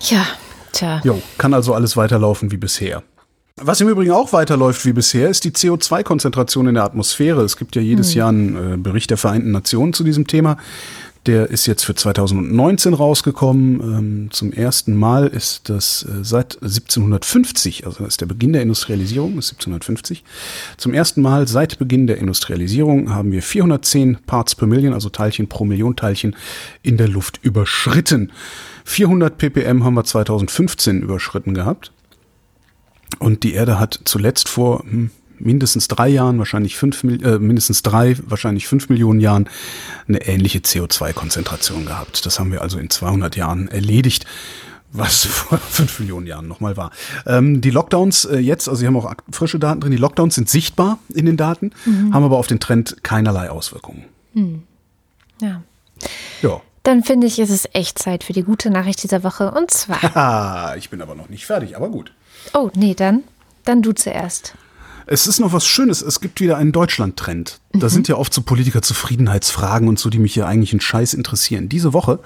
Ja, tja. Jo, kann also alles weiterlaufen wie bisher. Was im Übrigen auch weiterläuft wie bisher, ist die CO2-Konzentration in der Atmosphäre. Es gibt ja jedes hm. Jahr einen äh, Bericht der Vereinten Nationen zu diesem Thema. Der ist jetzt für 2019 rausgekommen. Ähm, zum ersten Mal ist das äh, seit 1750, also das ist der Beginn der Industrialisierung, ist 1750. Zum ersten Mal seit Beginn der Industrialisierung haben wir 410 Parts per Million, also Teilchen pro Million Teilchen in der Luft überschritten. 400 ppm haben wir 2015 überschritten gehabt. Und die Erde hat zuletzt vor hm, mindestens drei Jahren, wahrscheinlich fünf, äh, mindestens drei, wahrscheinlich fünf Millionen Jahren eine ähnliche CO2-Konzentration gehabt. Das haben wir also in 200 Jahren erledigt was vor fünf Millionen Jahren nochmal war. Ähm, die Lockdowns äh, jetzt, also Sie haben auch frische Daten drin, die Lockdowns sind sichtbar in den Daten, mhm. haben aber auf den Trend keinerlei Auswirkungen. Mhm. Ja. Ja. Dann finde ich, ist es echt Zeit für die gute Nachricht dieser Woche. Und zwar. ich bin aber noch nicht fertig, aber gut. Oh, nee, dann, dann du zuerst. Es ist noch was Schönes. Es gibt wieder einen Deutschland-Trend. Da mhm. sind ja oft so Politiker-Zufriedenheitsfragen und so, die mich hier eigentlich einen Scheiß interessieren. Diese Woche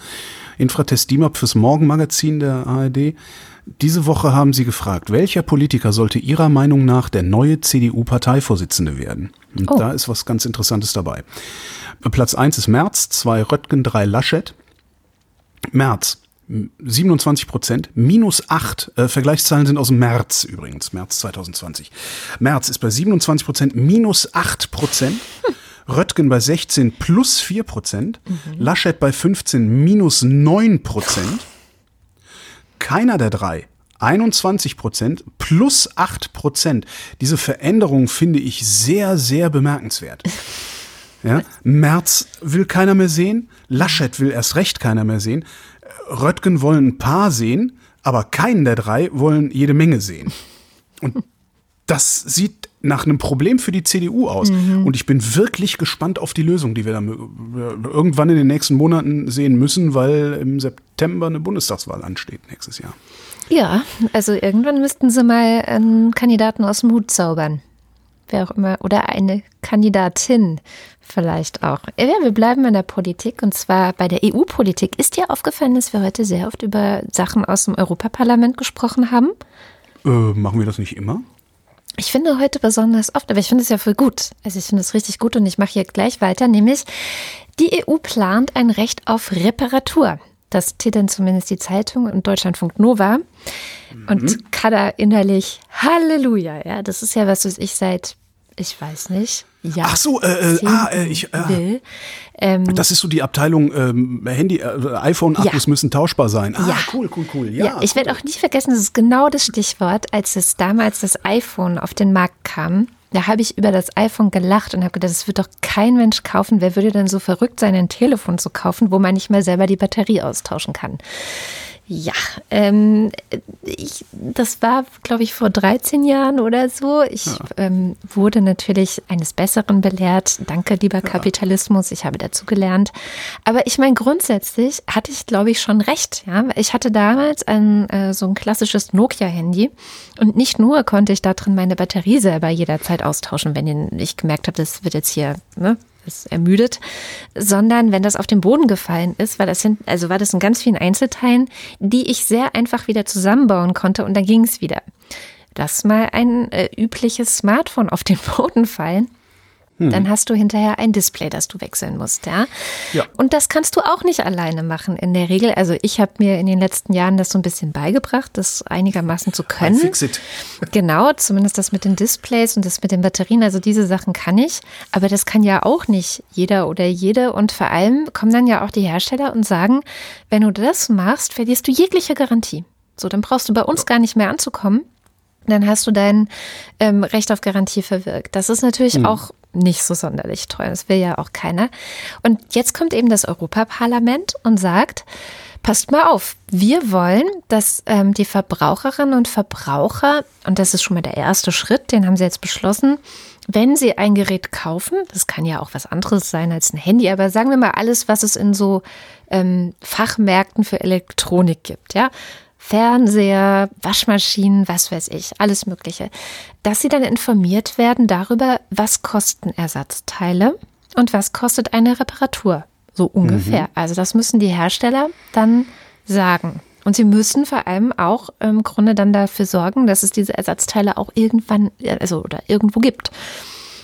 Infratest DIMAP fürs Morgenmagazin der ARD. Diese Woche haben sie gefragt, welcher Politiker sollte Ihrer Meinung nach der neue CDU-Parteivorsitzende werden? Und oh. da ist was ganz Interessantes dabei. Platz 1 ist Merz, 2 Röttgen, 3 Laschet. Merz, 27 Prozent, minus 8. Äh, Vergleichszahlen sind aus dem März übrigens, März 2020. März ist bei 27 Prozent, minus 8 Prozent. Röttgen bei 16 plus 4 Prozent, mhm. Laschet bei 15 minus 9 Prozent. Keiner der drei 21 Prozent plus 8 Prozent. Diese Veränderung finde ich sehr, sehr bemerkenswert. Ja, Merz will keiner mehr sehen, Laschet will erst recht keiner mehr sehen, Röttgen wollen ein paar sehen, aber keinen der drei wollen jede Menge sehen. Und das sieht nach einem Problem für die CDU aus. Mhm. Und ich bin wirklich gespannt auf die Lösung, die wir dann irgendwann in den nächsten Monaten sehen müssen, weil im September eine Bundestagswahl ansteht nächstes Jahr. Ja, also irgendwann müssten sie mal einen Kandidaten aus dem Hut zaubern. Wer auch immer. Oder eine Kandidatin vielleicht auch. Ja, wir bleiben in der Politik und zwar bei der EU-Politik. Ist dir aufgefallen, dass wir heute sehr oft über Sachen aus dem Europaparlament gesprochen haben? Äh, machen wir das nicht immer? Ich finde heute besonders oft, aber ich finde es ja voll gut. Also ich finde es richtig gut und ich mache hier gleich weiter, nämlich die EU plant ein Recht auf Reparatur. Das titeln zumindest die Zeitung und Deutschlandfunk Nova. Mhm. Und Kada innerlich Halleluja. Ja, das ist ja was, was ich seit ich weiß nicht. Ja, Ach so, äh, äh, ah, äh, ich, äh, ähm, das ist so die Abteilung ähm, Handy, äh, iPhone-Akkus ja. müssen tauschbar sein. Ah, ja. cool, cool, cool. Ja, ja ich cool. werde auch nie vergessen, das ist genau das Stichwort, als es damals das iPhone auf den Markt kam. Da habe ich über das iPhone gelacht und habe gedacht, das wird doch kein Mensch kaufen. Wer würde denn so verrückt sein, ein Telefon zu kaufen, wo man nicht mehr selber die Batterie austauschen kann? Ja, ähm, ich, das war, glaube ich, vor 13 Jahren oder so. Ich ja. ähm, wurde natürlich eines Besseren belehrt. Danke, lieber ja. Kapitalismus, ich habe dazu gelernt. Aber ich meine, grundsätzlich hatte ich, glaube ich, schon recht. Ja? Ich hatte damals ein, äh, so ein klassisches Nokia-Handy und nicht nur konnte ich da drin meine Batterie selber jederzeit austauschen, wenn ich gemerkt habe, das wird jetzt hier ne, ist ermüdet, sondern wenn das auf den Boden gefallen ist, war das, also war das in ganz vielen Einzelteilen, die ich sehr einfach wieder zusammenbauen konnte und dann ging es wieder. Lass mal ein äh, übliches Smartphone auf den Boden fallen hm. dann hast du hinterher ein Display, das du wechseln musst, ja? ja. Und das kannst du auch nicht alleine machen in der Regel. Also ich habe mir in den letzten Jahren das so ein bisschen beigebracht, das einigermaßen zu können. Fix it. Genau, zumindest das mit den Displays und das mit den Batterien. Also diese Sachen kann ich, aber das kann ja auch nicht jeder oder jede. Und vor allem kommen dann ja auch die Hersteller und sagen, wenn du das machst, verlierst du jegliche Garantie. So, dann brauchst du bei uns gar nicht mehr anzukommen dann hast du dein ähm, Recht auf Garantie verwirkt. Das ist natürlich mhm. auch nicht so sonderlich teuer. Das will ja auch keiner. Und jetzt kommt eben das Europaparlament und sagt, passt mal auf, wir wollen, dass ähm, die Verbraucherinnen und Verbraucher, und das ist schon mal der erste Schritt, den haben sie jetzt beschlossen, wenn sie ein Gerät kaufen, das kann ja auch was anderes sein als ein Handy, aber sagen wir mal alles, was es in so ähm, Fachmärkten für Elektronik gibt, ja, Fernseher, Waschmaschinen, was weiß ich, alles Mögliche, dass sie dann informiert werden darüber, was kosten Ersatzteile und was kostet eine Reparatur, so ungefähr. Mhm. Also das müssen die Hersteller dann sagen. Und sie müssen vor allem auch im Grunde dann dafür sorgen, dass es diese Ersatzteile auch irgendwann, also oder irgendwo gibt.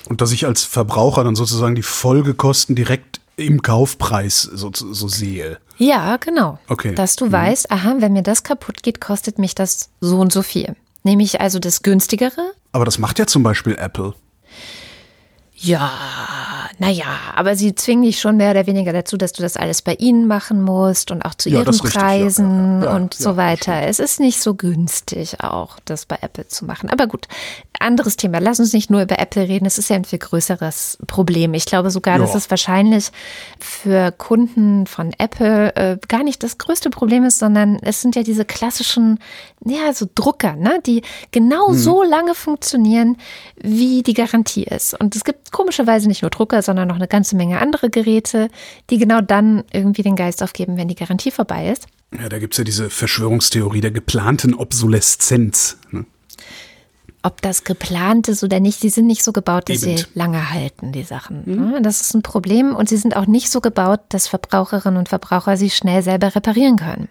Und dass ich als Verbraucher dann sozusagen die Folgekosten direkt im Kaufpreis so, so sehe. Ja, genau. Okay. Dass du mhm. weißt, aha, wenn mir das kaputt geht, kostet mich das so und so viel. Nehme ich also das günstigere? Aber das macht ja zum Beispiel Apple. Ja, naja, aber sie zwingen dich schon mehr oder weniger dazu, dass du das alles bei ihnen machen musst und auch zu Ja, ihren Preisen ja, ja. und so weiter. Es ist nicht so günstig auch, das bei Apple zu machen. Aber gut, anderes Thema. Lass uns nicht nur über Apple reden. Es ist ja ein viel größeres Problem. Ich glaube sogar, dass es wahrscheinlich für Kunden von Apple äh, gar nicht das größte Problem ist, sondern es sind ja diese klassischen, ja, so Drucker, ne, die genau so lange funktionieren, wie die Garantie ist. Und es gibt komischerweise nicht nur Drucker, sondern noch eine ganze Menge andere Geräte, die genau dann irgendwie den Geist aufgeben, wenn die Garantie vorbei ist. Ja, da gibt's ja diese Verschwörungstheorie der geplanten Obsoleszenz. Ne? ob das geplant ist oder nicht, sie sind nicht so gebaut, dass Eben. sie lange halten, die Sachen. Ja, Das ist ein Problem und sie sind auch nicht so gebaut, dass Verbraucherinnen und Verbraucher sie schnell selber reparieren können.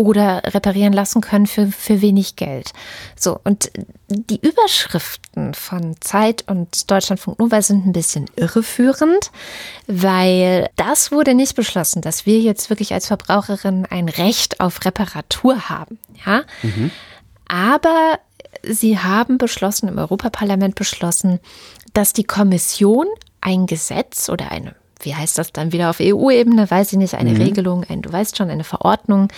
Oder reparieren lassen können für, für wenig Geld. So, und die Überschriften von Zeit und Deutschlandfunk Nova sind ein bisschen irreführend, weil das wurde nicht beschlossen, dass wir jetzt wirklich als Verbraucherin ein Recht auf Reparatur haben. Ja, aber sie haben beschlossen, im Europaparlament beschlossen, dass die Kommission ein Gesetz oder eine, wie heißt das dann wieder auf EU-Ebene, weiß ich nicht, eine Regelung, ein, du weißt schon, eine Verordnung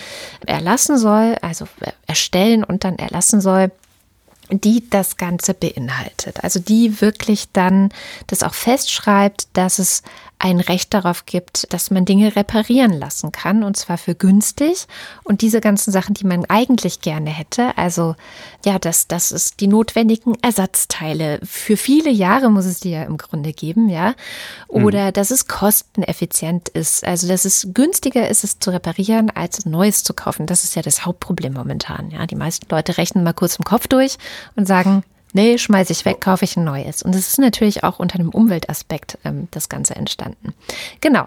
erlassen soll, also erstellen und dann erlassen soll, die das Ganze beinhaltet. Also die wirklich dann das auch festschreibt, dass es ein Recht darauf gibt, dass man Dinge reparieren lassen kann und zwar für günstig. Und diese ganzen Sachen, die man eigentlich gerne hätte, also ja, dass das ist die notwendigen Ersatzteile. Für viele Jahre muss es die ja im Grunde geben, ja. Oder dass es kosteneffizient ist. Also dass es günstiger ist, es zu reparieren, als Neues zu kaufen. Das ist ja das Hauptproblem momentan. Ja, die meisten Leute rechnen mal kurz im Kopf durch und sagen, nee, schmeiße ich weg, kaufe ich ein neues. Und es ist natürlich auch unter einem Umweltaspekt ähm, das Ganze entstanden. Genau.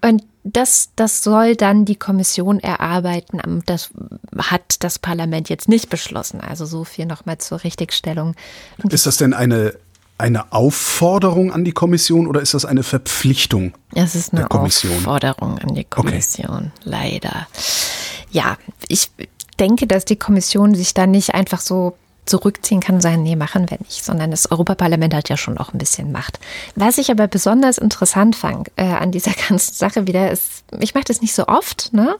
Und das, das soll dann die Kommission erarbeiten. Ähm, Das hat das Parlament jetzt nicht beschlossen. Also so viel nochmal zur Richtigstellung. Und Ist das denn eine, eine Aufforderung an die Kommission oder ist das eine Verpflichtung? Es ist eine. Aufforderung an die Kommission, leider. Ja, ich denke, dass die Kommission sich da nicht einfach so zurückziehen kann und sagen, nee, machen wir nicht, sondern das Europaparlament hat ja schon auch ein bisschen Macht. Was ich aber besonders interessant fand äh, an dieser ganzen Sache wieder ist, ich mache das nicht so oft, ne?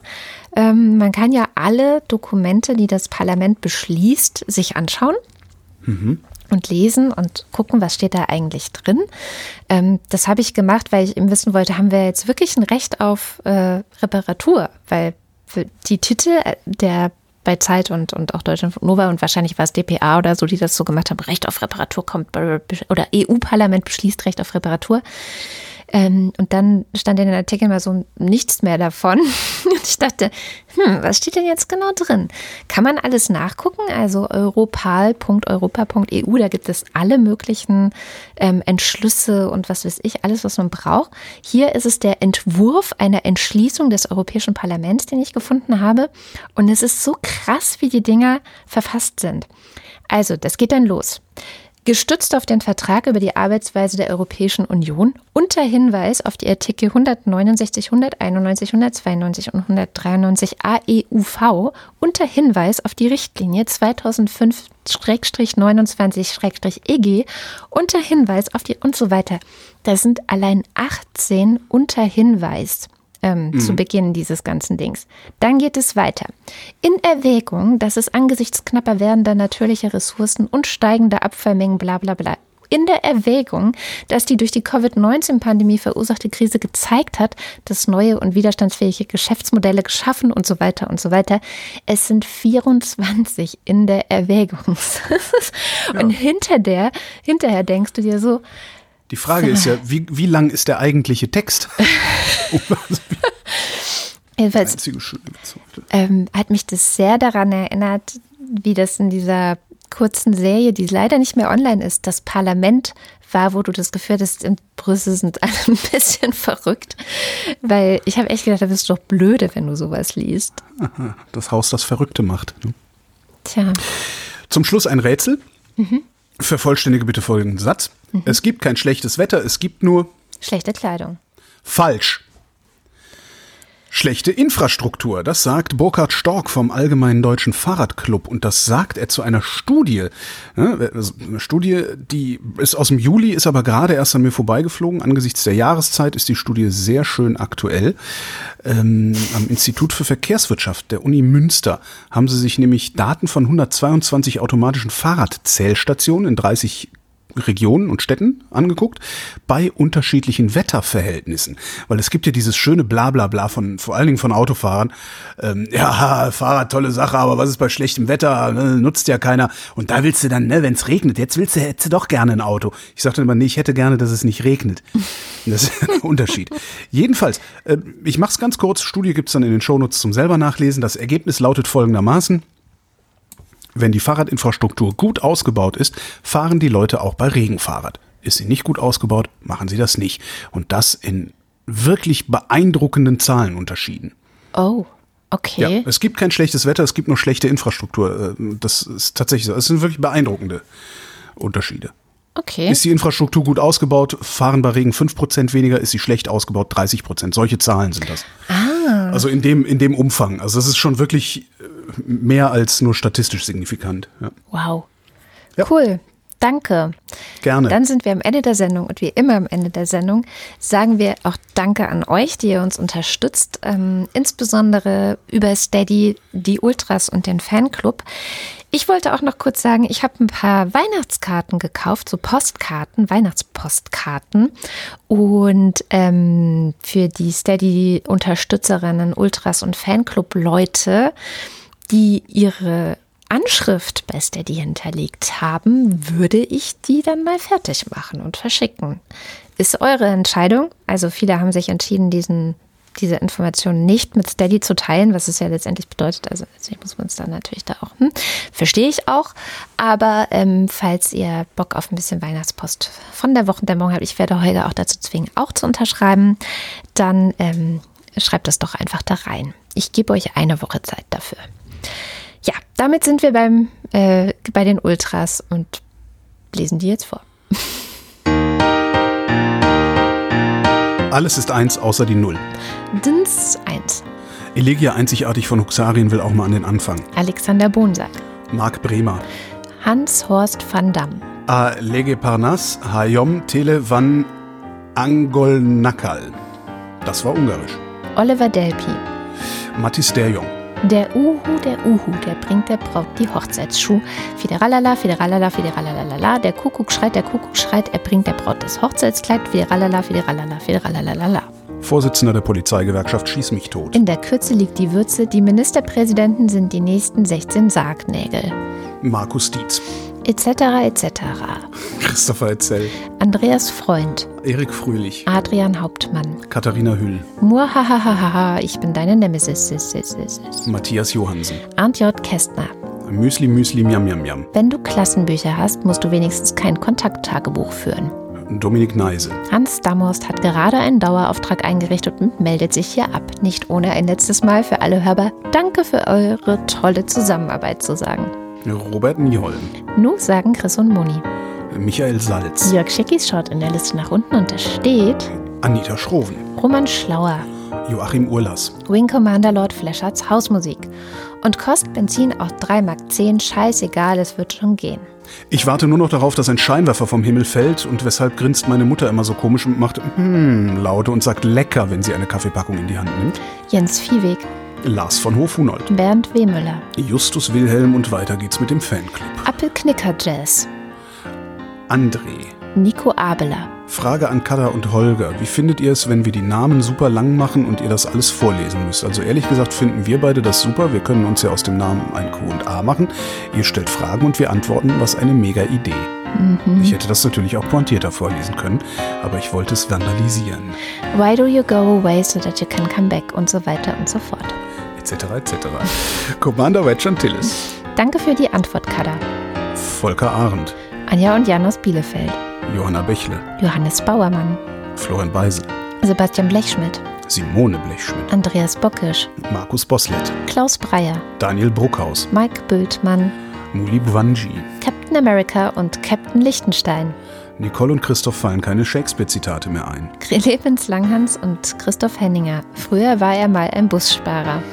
Ähm, man kann ja alle Dokumente, die das Parlament beschließt, sich anschauen und lesen und gucken, was steht da eigentlich drin. Ähm, das habe ich gemacht, weil ich eben wissen wollte, haben wir jetzt wirklich ein Recht auf äh, Reparatur? Weil die Titel äh, der bei Zeit und, und auch Deutschland Nova und wahrscheinlich war es DPA oder so, die das so gemacht haben, Recht auf Reparatur kommt oder EU-Parlament beschließt Recht auf Reparatur. Ähm, und dann stand in den Artikeln mal so nichts mehr davon. Und ich dachte, hm, was steht denn jetzt genau drin? Kann man alles nachgucken? Also europal.europa.eu, da gibt es alle möglichen ähm, Entschlüsse und was weiß ich, alles, was man braucht. Hier ist es der Entwurf einer Entschließung des Europäischen Parlaments, den ich gefunden habe. Und es ist so krass, wie die Dinger verfasst sind. Also, das geht dann los. Gestützt auf den Vertrag über die Arbeitsweise der Europäischen Union unter Hinweis auf die Artikel 169, 191, 192 und 193 AEUV unter Hinweis auf die Richtlinie 2005-29-EG E unter Hinweis auf die und so weiter. Das sind allein 18 unter Hinweis ähm, zu Beginn dieses ganzen Dings. Dann geht es weiter. In Erwägung, dass es angesichts knapper werdender natürlicher Ressourcen und steigender Abfallmengen bla bla bla in der Erwägung, dass die durch die Covid-19-Pandemie verursachte Krise gezeigt hat, dass neue und widerstandsfähige Geschäftsmodelle geschaffen und so weiter und so weiter. Es sind 24 in der Erwägung. und hinter der, hinterher denkst du dir so, Die Frage ist ja, wie, wie lang ist der eigentliche Text? jedenfalls ähm, hat mich das sehr daran erinnert, wie das in dieser kurzen Serie, die leider nicht mehr online ist, das Parlament war, wo du das Gefühl hattest, in Brüssel sind alle ein bisschen verrückt. Weil ich habe echt gedacht, da bist du doch blöde, wenn du sowas liest. Aha, Das Haus, das Verrückte macht. ne? Tja, Zum Schluss ein Rätsel. Vervollständige bitte folgenden Satz. Es gibt kein schlechtes Wetter, es gibt nur schlechte Kleidung. falsch. Schlechte Infrastruktur, das sagt Burkhard Stork vom Allgemeinen Deutschen Fahrradclub und das sagt er zu einer Studie. Eine Studie, die ist aus dem Juli, ist aber gerade erst an mir vorbeigeflogen. Angesichts der Jahreszeit ist die Studie sehr schön aktuell. Ähm, am Institut für Verkehrswirtschaft der Uni Münster haben sie sich nämlich Daten von 122 automatischen Fahrradzählstationen in 30 Regionen und Städten angeguckt bei unterschiedlichen Wetterverhältnissen. Weil es gibt ja dieses schöne Blablabla von vor allen Dingen von Autofahrern. Ähm, ja, Fahrrad, tolle Sache, aber was ist bei schlechtem Wetter? Ne, nutzt ja keiner. Und da willst du dann, ne, wenn es regnet, jetzt willst du, hättest du doch gerne ein Auto. Ich sagte immer, nee, ich hätte gerne, dass es nicht regnet. Das ist ein Unterschied. Jedenfalls, äh, ich mach's ganz kurz. Studie gibt's dann in den Shownotes zum selber nachlesen. Das Ergebnis lautet folgendermaßen. Wenn die Fahrradinfrastruktur gut ausgebaut ist, fahren die Leute auch bei Regenfahrrad. Ist sie nicht gut ausgebaut, machen sie das nicht. Und das in wirklich beeindruckenden Zahlenunterschieden. Oh, okay. Ja, es gibt kein schlechtes Wetter, es gibt nur schlechte Infrastruktur. Äh, das ist tatsächlich so. Es sind wirklich beeindruckende Unterschiede. Okay. Ist die Infrastruktur gut ausgebaut, fahren bei Regen 5% weniger, ist sie schlecht ausgebaut, 30%. Solche Zahlen sind das. Ah. Also in dem, in dem Umfang. Also das ist schon wirklich äh, mehr als nur statistisch signifikant. Ja. Wow. Ja. Cool. Danke. Gerne. Dann sind wir am Ende der Sendung und wie immer am Ende der Sendung sagen wir auch Danke an euch, die ihr uns unterstützt, ähm, insbesondere über Steady, die Ultras und den Fanclub. Ich wollte auch noch kurz sagen, ich habe ein paar Weihnachtskarten gekauft, so Postkarten, Weihnachtspostkarten. Und ähm, für die Steady-Unterstützerinnen, Ultras und Fanclub-Leute, die ihre Anschrift bei Steady hinterlegt haben, würde ich die dann mal fertig machen und verschicken. Ist eure Entscheidung. Also viele haben sich entschieden, diesen diese Informationen nicht mit Steady zu teilen, was es ja letztendlich bedeutet. Also letztendlich muss man es dann natürlich da auch, hm, verstehe ich auch. Aber ähm, falls ihr Bock auf ein bisschen Weihnachtspost von der Wochendämmerung habt, ich werde Holger auch dazu zwingen, auch zu unterschreiben, dann ähm, schreibt das doch einfach da rein. Ich gebe euch eine Woche Zeit dafür. Ja, damit sind wir beim, äh, bei den Ultras und lesen die jetzt vor. Alles ist eins außer die Null. Dins 1. Elegia einzigartig von Huxarien will auch mal an den Anfang. Alexander Bonsack. Marc Bremer. Hans-Horst van Damme. A Lege Parnas Hayom Tele van Angolnakal. Das war ungarisch. Oliver Delpi. Mattis Derjong. Der Uhu, der Uhu, der bringt der Braut die Hochzeitsschuh. Fideralala, fideralala, fideralalalala. Der Kuckuck schreit, der Kuckuck schreit, er bringt der Braut das Hochzeitskleid. Fideralala, fideralala, fideralalalala. Vorsitzender der Polizeigewerkschaft Schieß mich tot. In der Kürze liegt die Würze. Die Ministerpräsidenten sind die nächsten 16 Sargnägel. Markus Dietz. Etc. etc. Christopher Etzel. Andreas Freund. Erik Fröhlich. Adrian Hauptmann. Katharina Hüll. Muahahaha, ich bin deine Nemesis. Sis, sis, sis, sis. Matthias Johansen. Arndt J. Kästner. Müsli Müsli Miam Miam Miam. Wenn du Klassenbücher hast, musst du wenigstens kein Kontakttagebuch führen. Dominik Neise. Hans Damhorst hat gerade einen Dauerauftrag eingerichtet und meldet sich hier ab. Nicht ohne ein letztes Mal für alle Hörbar Danke für eure tolle Zusammenarbeit zu sagen. Robert Nieholm. Nu sagen Chris und Moni. Michael Salz. Jörg Schickis schaut in der Liste nach unten und da steht Anita Schroven. Roman Schlauer, Joachim Urlas. Wing Commander Lord Fleschards Hausmusik. Und kostet Benzin auch 3 Mark 10, scheißegal, es wird schon gehen. Ich warte nur noch darauf, dass ein Scheinwerfer vom Himmel fällt und weshalb grinst meine Mutter immer so komisch und macht hm Laute und sagt lecker, wenn sie eine Kaffeepackung in die Hand nimmt. Jens Viehweg, Lars von Hofhunold. Bernd Wehmüller, Justus Wilhelm und weiter geht's mit dem Fanclub. Appelknicker Jazz, André. Nico Abeler, Frage an Kada und Holger. Wie findet ihr es, wenn wir die Namen super lang machen und ihr das alles vorlesen müsst? Also ehrlich gesagt finden wir beide das super. Wir können uns ja aus dem Namen ein Q und A machen. Ihr stellt Fragen und wir antworten. Was eine mega Idee. Ich hätte das natürlich auch pointierter vorlesen können, aber ich wollte es vandalisieren. Why do you go away so that you can come back und so weiter und so fort. Etc. etc. Commander Wedge Antilles. Danke für die Antwort, Kada. Volker Arendt. Anja und Jan aus Bielefeld, Johanna Bächle. Johannes Bauermann, Florian Beisel. Sebastian Blechschmidt, Simone Blechschmidt. Andreas Bockisch, Markus Boslett. Klaus Breyer, Daniel Bruckhaus. Mike Bültmann, Muli Bwanji. Captain America und Captain Lichtenstein, Nicole und Christoph fallen keine Shakespeare-Zitate mehr ein. Clemens Langhans und Christoph Henninger. Früher war er mal ein Bussparer.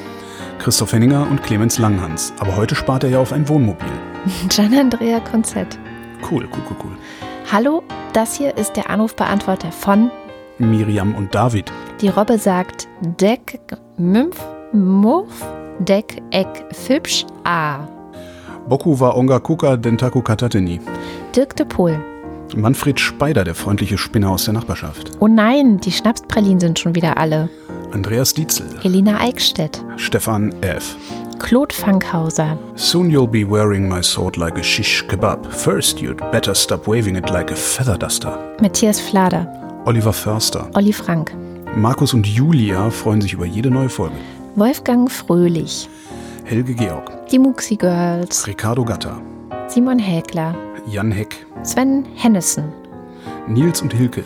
Christoph Henninger und Clemens Langhans. Aber heute spart er ja auf ein Wohnmobil. Gian-Andrea Konzett. Cool, cool, cool, cool. Hallo, das hier ist der Anrufbeantworter von Miriam und David. Die Robbe sagt Deck, Mümpf, Muff, Deck, Eck, Fipsch, A. Boku wa onga kuka dentaku katateni. Dirk de Pohl. Manfred Speider, der freundliche Spinner aus der Nachbarschaft. Oh nein, die Schnapspralinen sind schon wieder alle. Andreas Dietzel. Elina Eickstedt. Stefan F. Claude Fankhauser. Soon you'll be wearing my sword like a shish kebab. First you'd better stop waving it like a feather duster. Matthias Flader. Oliver Förster. Olli Frank. Markus und Julia freuen sich über jede neue Folge. Wolfgang Fröhlich. Helge Georg. Die Muxi Girls. Ricardo Gatter. Simon Häkler. Jan Heck. Sven Hennissen. Nils und Hilke.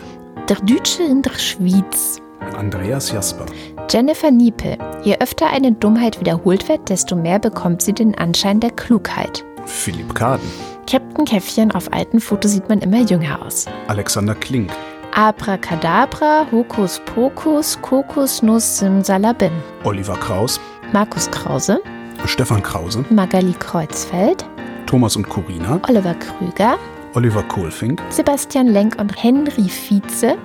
Der Deutsche in der Schweiz. Andreas Jasper. Jennifer Niepel. Je öfter eine Dummheit wiederholt wird, desto mehr bekommt sie den Anschein der Klugheit. Philipp Kaden. Captain Käffchen, auf alten Fotos sieht man immer jünger aus. Alexander Klink. Abracadabra, Hokus Pokus, Kokosnuss Simsalabim. Oliver Kraus. Markus Krause, Stefan Krause. Magali Kreuzfeld, Thomas und Corina. Oliver Krüger, Oliver Kohlfink. Sebastian Lenk und Henry Vize,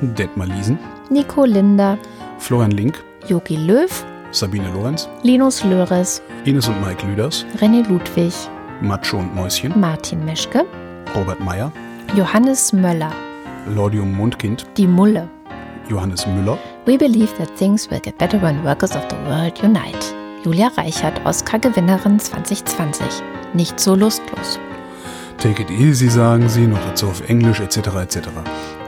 Detmar Liesen. Nico Linder, Florian Link. Jogi Löw, Sabine Lorenz. Linus Löres, Ines und Mike Lüders. René Ludwig, Macho und Mäuschen. Martin Meschke, Robert Meyer. Johannes Möller, Lordium Mundkind. Die Mulle. Johannes Müller. We believe that things will get better when workers of the world unite. Julia Reichert, Oscar-Gewinnerin 2020. Nicht so lustlos. Take it easy, sagen sie, noch dazu auf Englisch etc. etc.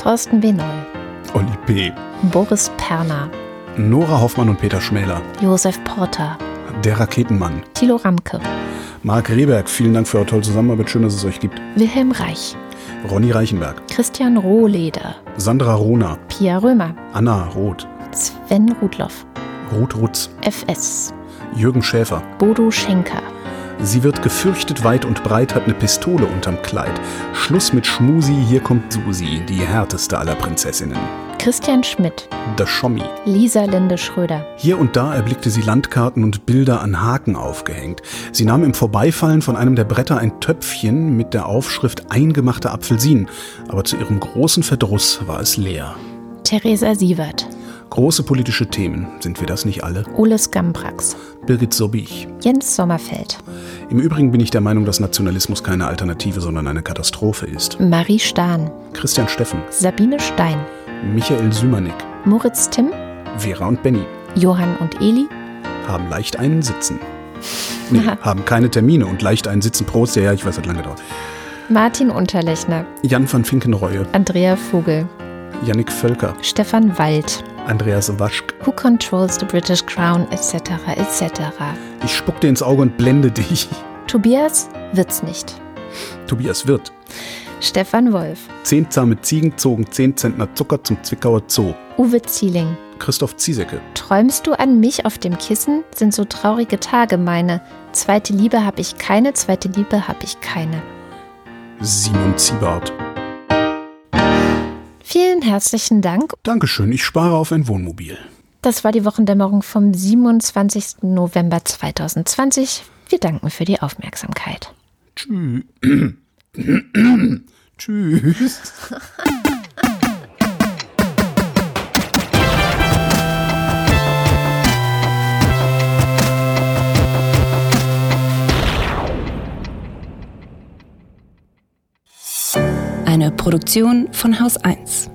Thorsten W. Noll, Olli P. Boris Perner, Nora Hoffmann und Peter Schmäler. Josef Porter, Der Raketenmann. Thilo Ramke, Marc Rehberg, vielen Dank für eure tolle Zusammenarbeit. Schön, dass es euch gibt. Wilhelm Reich, Ronny Reichenberg. Christian Rohleder, Sandra Rona. Pia Römer, Anna Roth. Sven Rudloff, Ruth Rutz. FS, Jürgen Schäfer. Bodo Schenker, Sie wird gefürchtet weit und breit, hat eine Pistole unterm Kleid. Schluss mit Schmusi, hier kommt Susi, die härteste aller Prinzessinnen. Christian Schmidt, Der Schommi. Lisa Linde Schröder, Hier und da erblickte sie Landkarten und Bilder an Haken aufgehängt. Sie nahm im Vorbeifallen von einem der Bretter ein Töpfchen mit der Aufschrift Eingemachte Apfelsinen, aber zu ihrem großen Verdruss war es leer. Theresa Sievert, Große politische Themen, sind wir das nicht alle? Ole Skambrax, Birgit Sobich. Jens Sommerfeld, Im Übrigen bin ich der Meinung, dass Nationalismus keine Alternative, sondern eine Katastrophe ist. Marie Stahn, Christian Steffen, Sabine Stein, Michael Sümanek, Moritz Timm, Vera und Benny Johann und Eli, haben leicht einen Sitzen. Nee, haben keine Termine und leicht einen Sitzen. Prost, ja, ja, ich weiß, hat lange gedauert. Martin Unterlechner, Jan van Finkenreue, Andrea Vogel, Yannick Völker, Stefan Wald, Andreas Waschk. Who Controls the British Crown, etc., etc. Ich spuck dir ins Auge und blende dich. Tobias wird's nicht. Tobias Wirth. Stefan Wolf, Zehn zahme Ziegen zogen zehn Zentner Zucker zum Zwickauer Zoo. Uwe Zieling. Christoph Ziesecke. Träumst du an mich auf dem Kissen? Sind so traurige Tage meine. Zweite Liebe hab ich keine, zweite Liebe hab ich keine. Simon Ziebart. Vielen herzlichen Dank. Dankeschön, ich spare auf ein Wohnmobil. Das war die Wochendämmerung vom 27. November 2020. Wir danken für die Aufmerksamkeit. Tschüss. Tschüss. Eine Produktion von Haus 1.